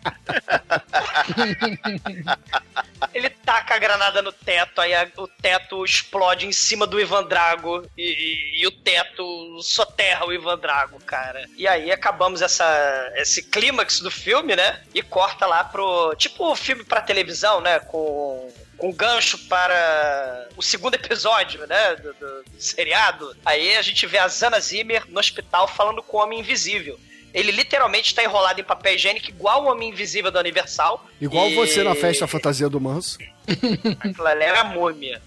[laughs] Ele taca a granada no teto, aí a- o teto explode em cima do Ivan Drago e, e- e o teto soterra o Ivan Drago, cara. E aí acabamos essa, esse clímax do filme, né? E corta lá pro. Tipo filme pra televisão, né? Com. Com gancho para o segundo episódio, né? Do, do- do seriado. Aí a gente vê a Zana Zimmer no hospital falando com o Homem Invisível. Ele literalmente está enrolado em papel higiênico, igual o Homem Invisível da Universal. Igual E- você na festa fantasia do Manso. [laughs] Aquilo ali era múmia.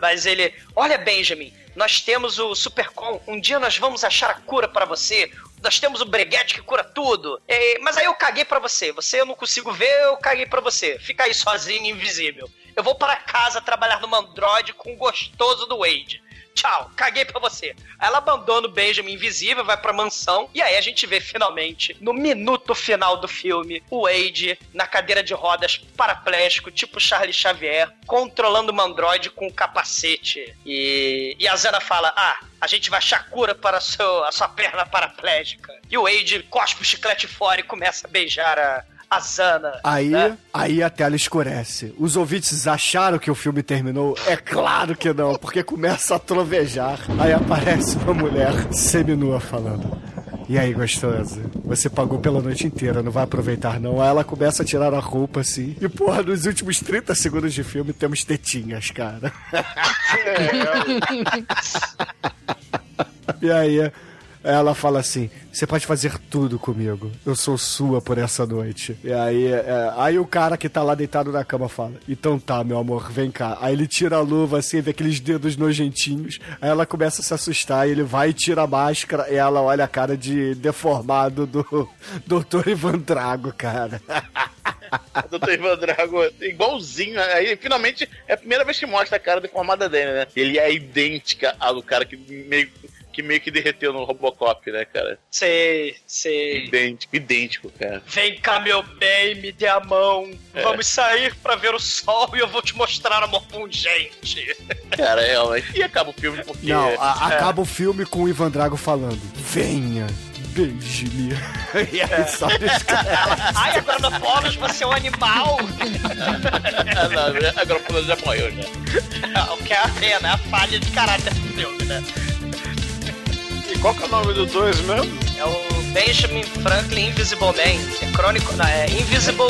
Mas ele. Olha, Benjamin, nós temos o Supercom. Um dia nós vamos achar a cura para você. Nós temos o breguete que cura tudo. Eh, mas aí eu caguei pra você. Você eu não consigo ver, eu caguei pra você. Fica aí sozinho, invisível. Eu vou para casa trabalhar no Android com o gostoso do Wade. Tchau, caguei pra você. Ela abandona o Benjamin invisível, vai pra mansão. E aí a gente vê finalmente, no minuto final do filme, o Wade na cadeira de rodas paraplégico, tipo Charlie Xavier, controlando o Android com o capacete. E, e a Zana fala: Ah, a gente vai achar cura para a, seu, a sua perna paraplégica. E o Wade cospe o chiclete fora e começa a beijar a, a Zana. Aí, né? aí a tela escurece. Os ouvintes acharam que o filme terminou? É claro que não, porque começa a trovejar. Aí aparece uma mulher seminua falando. E aí, gostosa? Você pagou pela noite inteira, não vai aproveitar não? Aí ela começa a tirar a roupa assim. E, porra, nos últimos 30 segundos de filme temos tetinhas, cara. [laughs] E aí ela fala assim: Você pode fazer tudo comigo. Eu sou sua por essa noite. E aí, é, aí o cara que tá lá deitado na cama fala: Então tá, meu amor, vem cá. Aí ele tira a luva assim, vê aqueles dedos nojentinhos. Aí ela começa a se assustar. E ele vai e tira a máscara. E ela olha a cara de deformado do [laughs] Dr. Ivan Drago, cara. [laughs] Doutor Ivan Drago, igualzinho. Aí finalmente é a primeira vez que mostra a cara deformada dele, né? Ele é idêntica ao cara que meio que, meio que derreteu no Robocop, né, cara? Sei, sei. Idêntico, idêntico, cara. Vem cá, meu bem, me dê a mão. É. Vamos sair pra ver o sol e eu vou te mostrar amor pungente. Cara, é, mas e acaba o filme porque. Não, a- É. acaba o filme com o Ivan Drago falando: Venha, beije-me. [laughs] E aí, sabe, os [laughs] caras- Ai, você é um animal. Ah, não, agora o fulano já morreu já. o que é a pena, é a falha de caráter do filme, né? E qual que é o nome do dois mesmo? É o Benjamin Franklin Invisible Man. É crônico. Não, é Invisible.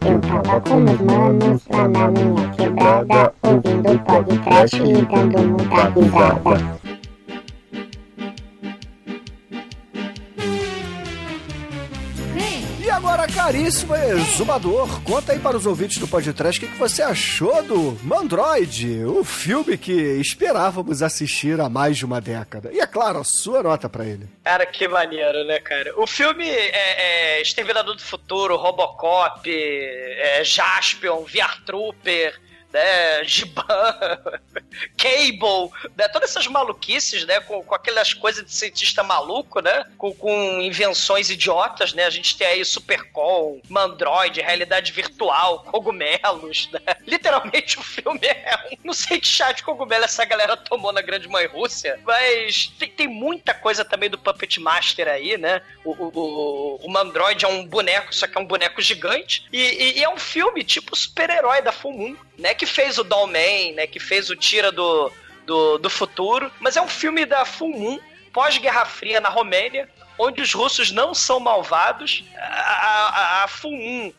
Eu tava com meus manos lá na minha quebrada, ouvindo o podcast e dando muita risada. Caríssimo exumador, conta aí para os ouvintes do podcast o que, que você achou do Mandroid, o filme que esperávamos assistir há mais de uma década. E é claro, a sua nota para ele. Cara, que maneiro, né, cara? O filme é, é Exterminador do Futuro, Robocop, é, Jaspion, VR Trooper, né, Giban. [laughs] Cable, né? Todas essas maluquices, né? Com, com aquelas coisas de cientista maluco, né? Com, com invenções idiotas, né? A gente tem aí Supercall, Mandroid, realidade virtual, cogumelos, né? [laughs] Literalmente o filme é. Não sei que chá de cogumelo essa galera tomou na Grande Mãe Rússia, mas tem, tem muita coisa também do Puppet Master aí, né? O, o, o, o Mandroid é um boneco, só que é um boneco gigante. E, e- e é um filme tipo super-herói da Full Moon, né? Que fez o Dollman, né? Que fez o Tira do, do, do Futuro. Mas é um filme da Full Moon, pós-Guerra Fria na Romênia. Onde os russos não são malvados. A, a, a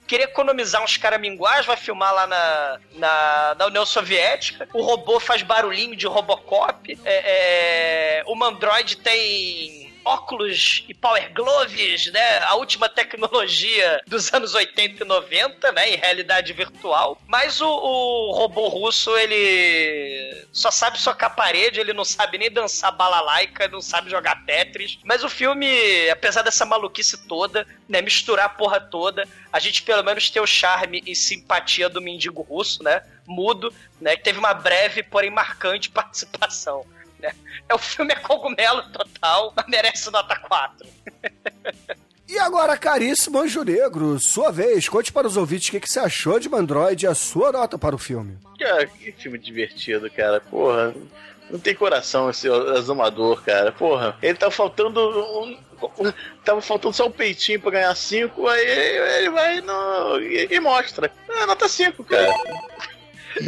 queria economizar uns caraminguás, vai filmar lá na, na, na União Soviética. O robô faz barulhinho de Robocop. É, é, o Mandroid tem óculos e power gloves, né? A última tecnologia dos anos 80 e 90, né? Em realidade virtual. Mas o, o robô russo, ele só sabe socar parede, ele não sabe nem dançar balalaica, não sabe jogar Tetris. Mas o filme, apesar dessa maluquice toda, né? Misturar a porra toda, a gente pelo menos tem o charme e simpatia do mendigo russo, né? Mudo, né? Que teve uma breve, porém marcante [laughs] participação. Né? É o filme é cogumelo total, mas merece nota 4. E agora, caríssimo Anjo Negro, sua vez, conte para os ouvintes o que, que você achou de Mandroid e a sua nota para o filme. Cara, que filme divertido, cara. Porra, não tem coração esse azumador, cara. Porra, ele tá faltando um. Tava faltando só um peitinho pra ganhar 5, aí ele vai no, e, e mostra. É, nota 5, cara.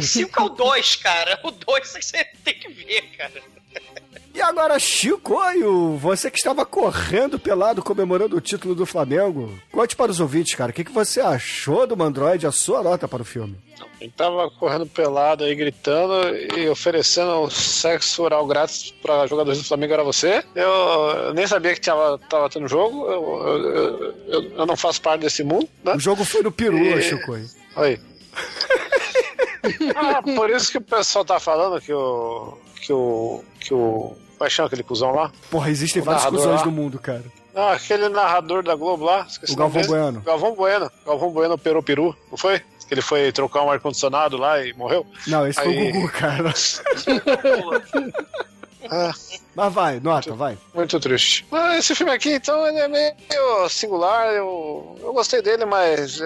5 é o 2, cara. O 2 você tem que ver, cara. E agora, Chicoio, você que estava correndo pelado comemorando o título do Flamengo, conte para os ouvintes, cara, o que, que você achou do Mandroid, a sua nota para o filme? Ele tava correndo pelado aí, gritando e oferecendo sexo oral grátis pra jogadores do Flamengo, era você. Eu, nem sabia que tava, tava tendo jogo, eu, eu, eu- eu não faço parte desse mundo, né? O jogo foi no Peru, E- Chicoio. Oi. [laughs] ah, por isso que o pessoal tá falando que o. que o. que o. Como que chama aquele cuzão lá? Porra, existem O discussões lá. no mundo, cara. Ah, aquele narrador da Globo lá. esqueci O Galvão. Bueno. Galvão Bueno. Galvão Bueno operou peru, não foi? Que ele foi trocar um ar-condicionado lá e morreu? Não, esse foi Aí- o Gugu, cara. [laughs] Ah, Mas vai, nota, vai. muito triste. Mas esse filme aqui, então, ele é meio singular. Eu, eu gostei dele, mas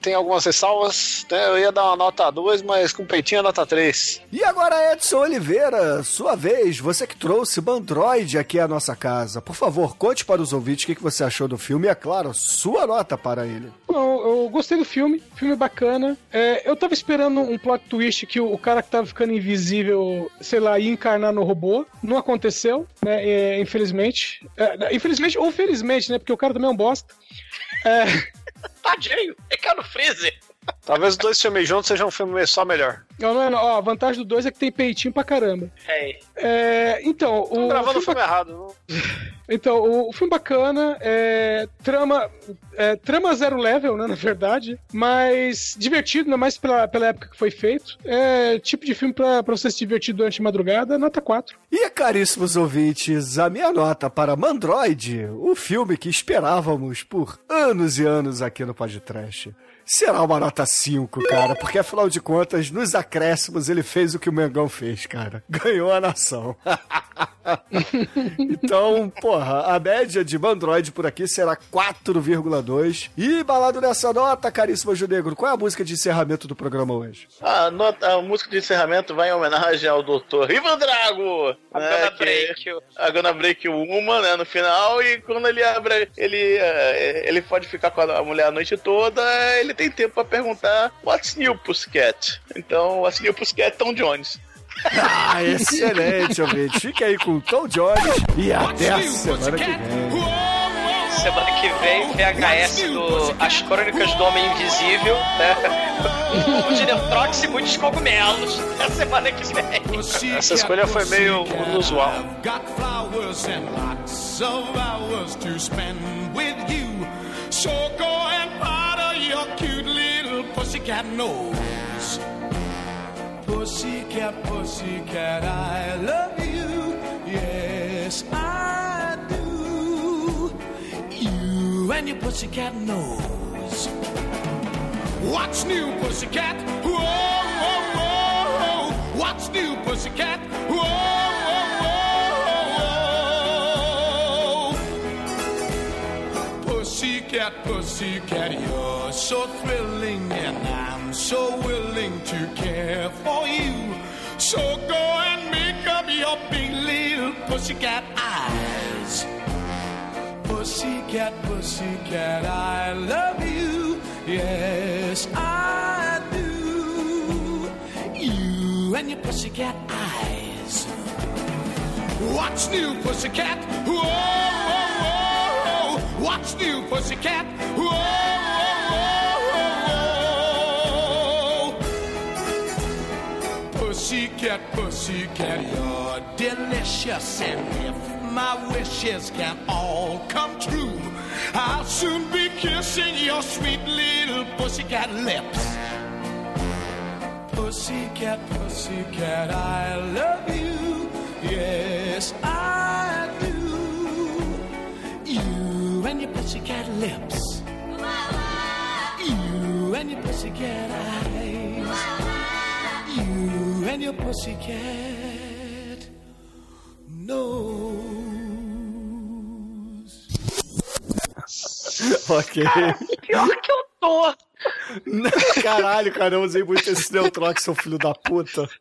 tem algumas ressalvas. Né? Eu ia dar uma nota 2, mas com peitinho a nota 3. E agora, Edson Oliveira, sua vez, você que trouxe Bandroid aqui à nossa casa. Por favor, conte para os ouvintes o que, você achou do filme e, é claro, sua nota para ele. Não, eu gostei do filme, filme bacana. É, eu tava esperando um plot twist que o, o cara que tava ficando invisível, sei lá, ia encarnar no robô. Não aconteceu, né? é, infelizmente. É, infelizmente ou felizmente, né? Porque o cara também é um bosta. É, Tadinho, é cara no freezer. Talvez os dois filmes juntos sejam um filme só melhor. não, não não. Ó, a vantagem do 2 é que tem peitinho pra caramba. É. É, então, o. Tô gravando o filme filme errado. Não? [laughs] Então, o, o filme bacana, é, trama, é, trama zero level, né, na verdade, mas divertido, ainda mais pela, pela época que foi feito. É tipo de filme pra, pra você se divertir durante a madrugada, nota 4. E, caríssimos ouvintes, a minha nota para Mandroid, o filme que esperávamos por anos e anos aqui no Podcast, será uma nota 5, cara, porque afinal de contas, nos acréscimos, ele fez o que o Mengão fez, cara. Ganhou a nação. [laughs] [laughs] então, porra, a média de Mandroid por aqui será 4,2. E balado nessa nota, caríssimo Junegro, qual é a música de encerramento do programa hoje? A, nota, a música de encerramento vai em homenagem ao Dr. Ivan Drago. A né, Gonna Break. A Gonna Break uma, né, no final, e quando ele abre, ele, eh, ele pode ficar com a mulher a noite toda, ele tem tempo pra perguntar What's new, Pussycat? Então, What's new, Pussycat? Tom Jones. Ah, excelente, ouvinte. Fique aí com o Tom Jones e até a semana que vem. Semana que vem, VHS do As Crônicas do Homem Invisível, né? O Diretrox e muitos cogumelos. Na semana que vem. Essa escolha foi meio inusual. Got flowers and lots of hours to spend with you. So go and powder your cute little pussycat nose. Pussycat, pussycat, I love you. Yes, I do. You and your pussycat nose. What's new, pussycat? Whoa, whoa, whoa. What's new, pussycat? Pussycat, you're so thrilling, and I'm so willing to care for you. So go and make up your big little pussycat eyes. Pussycat, pussycat, I love you. Yes, I do. You and your pussycat eyes. What's new, pussycat? Whoa, whoa. What's new, pussycat? Whoa, whoa, whoa. Pussycat, pussycat, you're delicious. And if my wishes can all come true, I'll soon be kissing your sweet little pussycat lips. Pussycat, pussycat, I love you. Yes, I pussycat lips. You and your pussycat eyes. You and your pussycat nose. [laughs] ok. Pior que eu tô. [laughs] Caralho, cara, eu usei muito esse Neutrox, seu filho da puta. [laughs]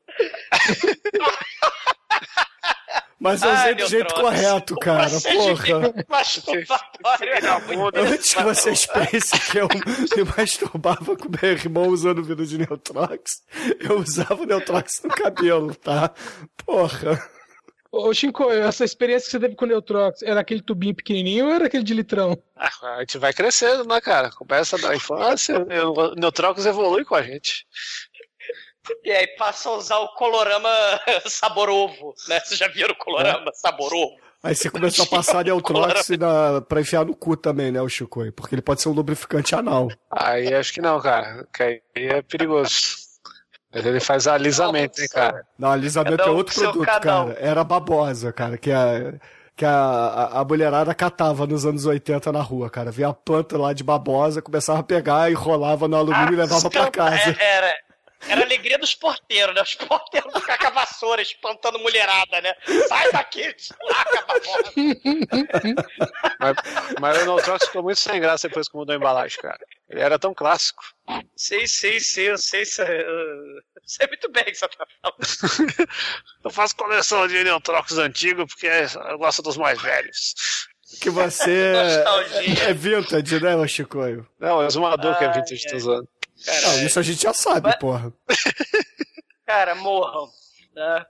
Mas eu usei Ai, do jeito Neutrox. correto, cara. Você Porra. devia masturbatório. Antes que vocês pensem que eu me masturbava com meu irmão usando o vidro de Neutrox, eu usava o Neutrox no cabelo, tá? Porra. Ô, Shinko, essa experiência que você teve com o Neutrox, era aquele tubinho pequenininho ou era aquele de litrão? Ah, a gente vai crescendo, né, cara? Começa da infância, o Neutrocos evolui com a gente. E aí passa a usar o colorama [laughs] sabor ovo, né? Vocês já viram o colorama sabor ovo? Aí você começou a [laughs] passar Neutrox na, pra enfiar no cu também, né, o Chico? Porque ele pode ser um lubrificante anal. Aí acho que não, cara. Que aí é perigoso. Mas ele faz alisamento, hein, cara. Não, alisamento Cada é outro produto, canal. cara. Era babosa, cara, que a, que a, a, a mulherada catava nos anos 80 na rua, cara. Via a planta lá de babosa, começava a pegar, enrolava no alumínio e levava pra casa. É, era, era a alegria dos porteiros, né? Os porteiros ficam com a vassoura espantando mulherada, né? Sai daqui, desplaca. Mas, mas o Neutrox ficou muito sem graça depois que mudou a embalagem, cara. Ele era tão clássico. Sei, sei, sei, eu sei, sei, eu sei muito bem o que você tá falando. Eu faço coleção de Neutrox antigo porque eu gosto dos mais velhos. Que você é, Nostalgia. é vintage, né, Chicoio? Não, é o exumador que é vintage tô usando. Não, isso a gente já sabe, porra. [laughs] Cara, morram. Né?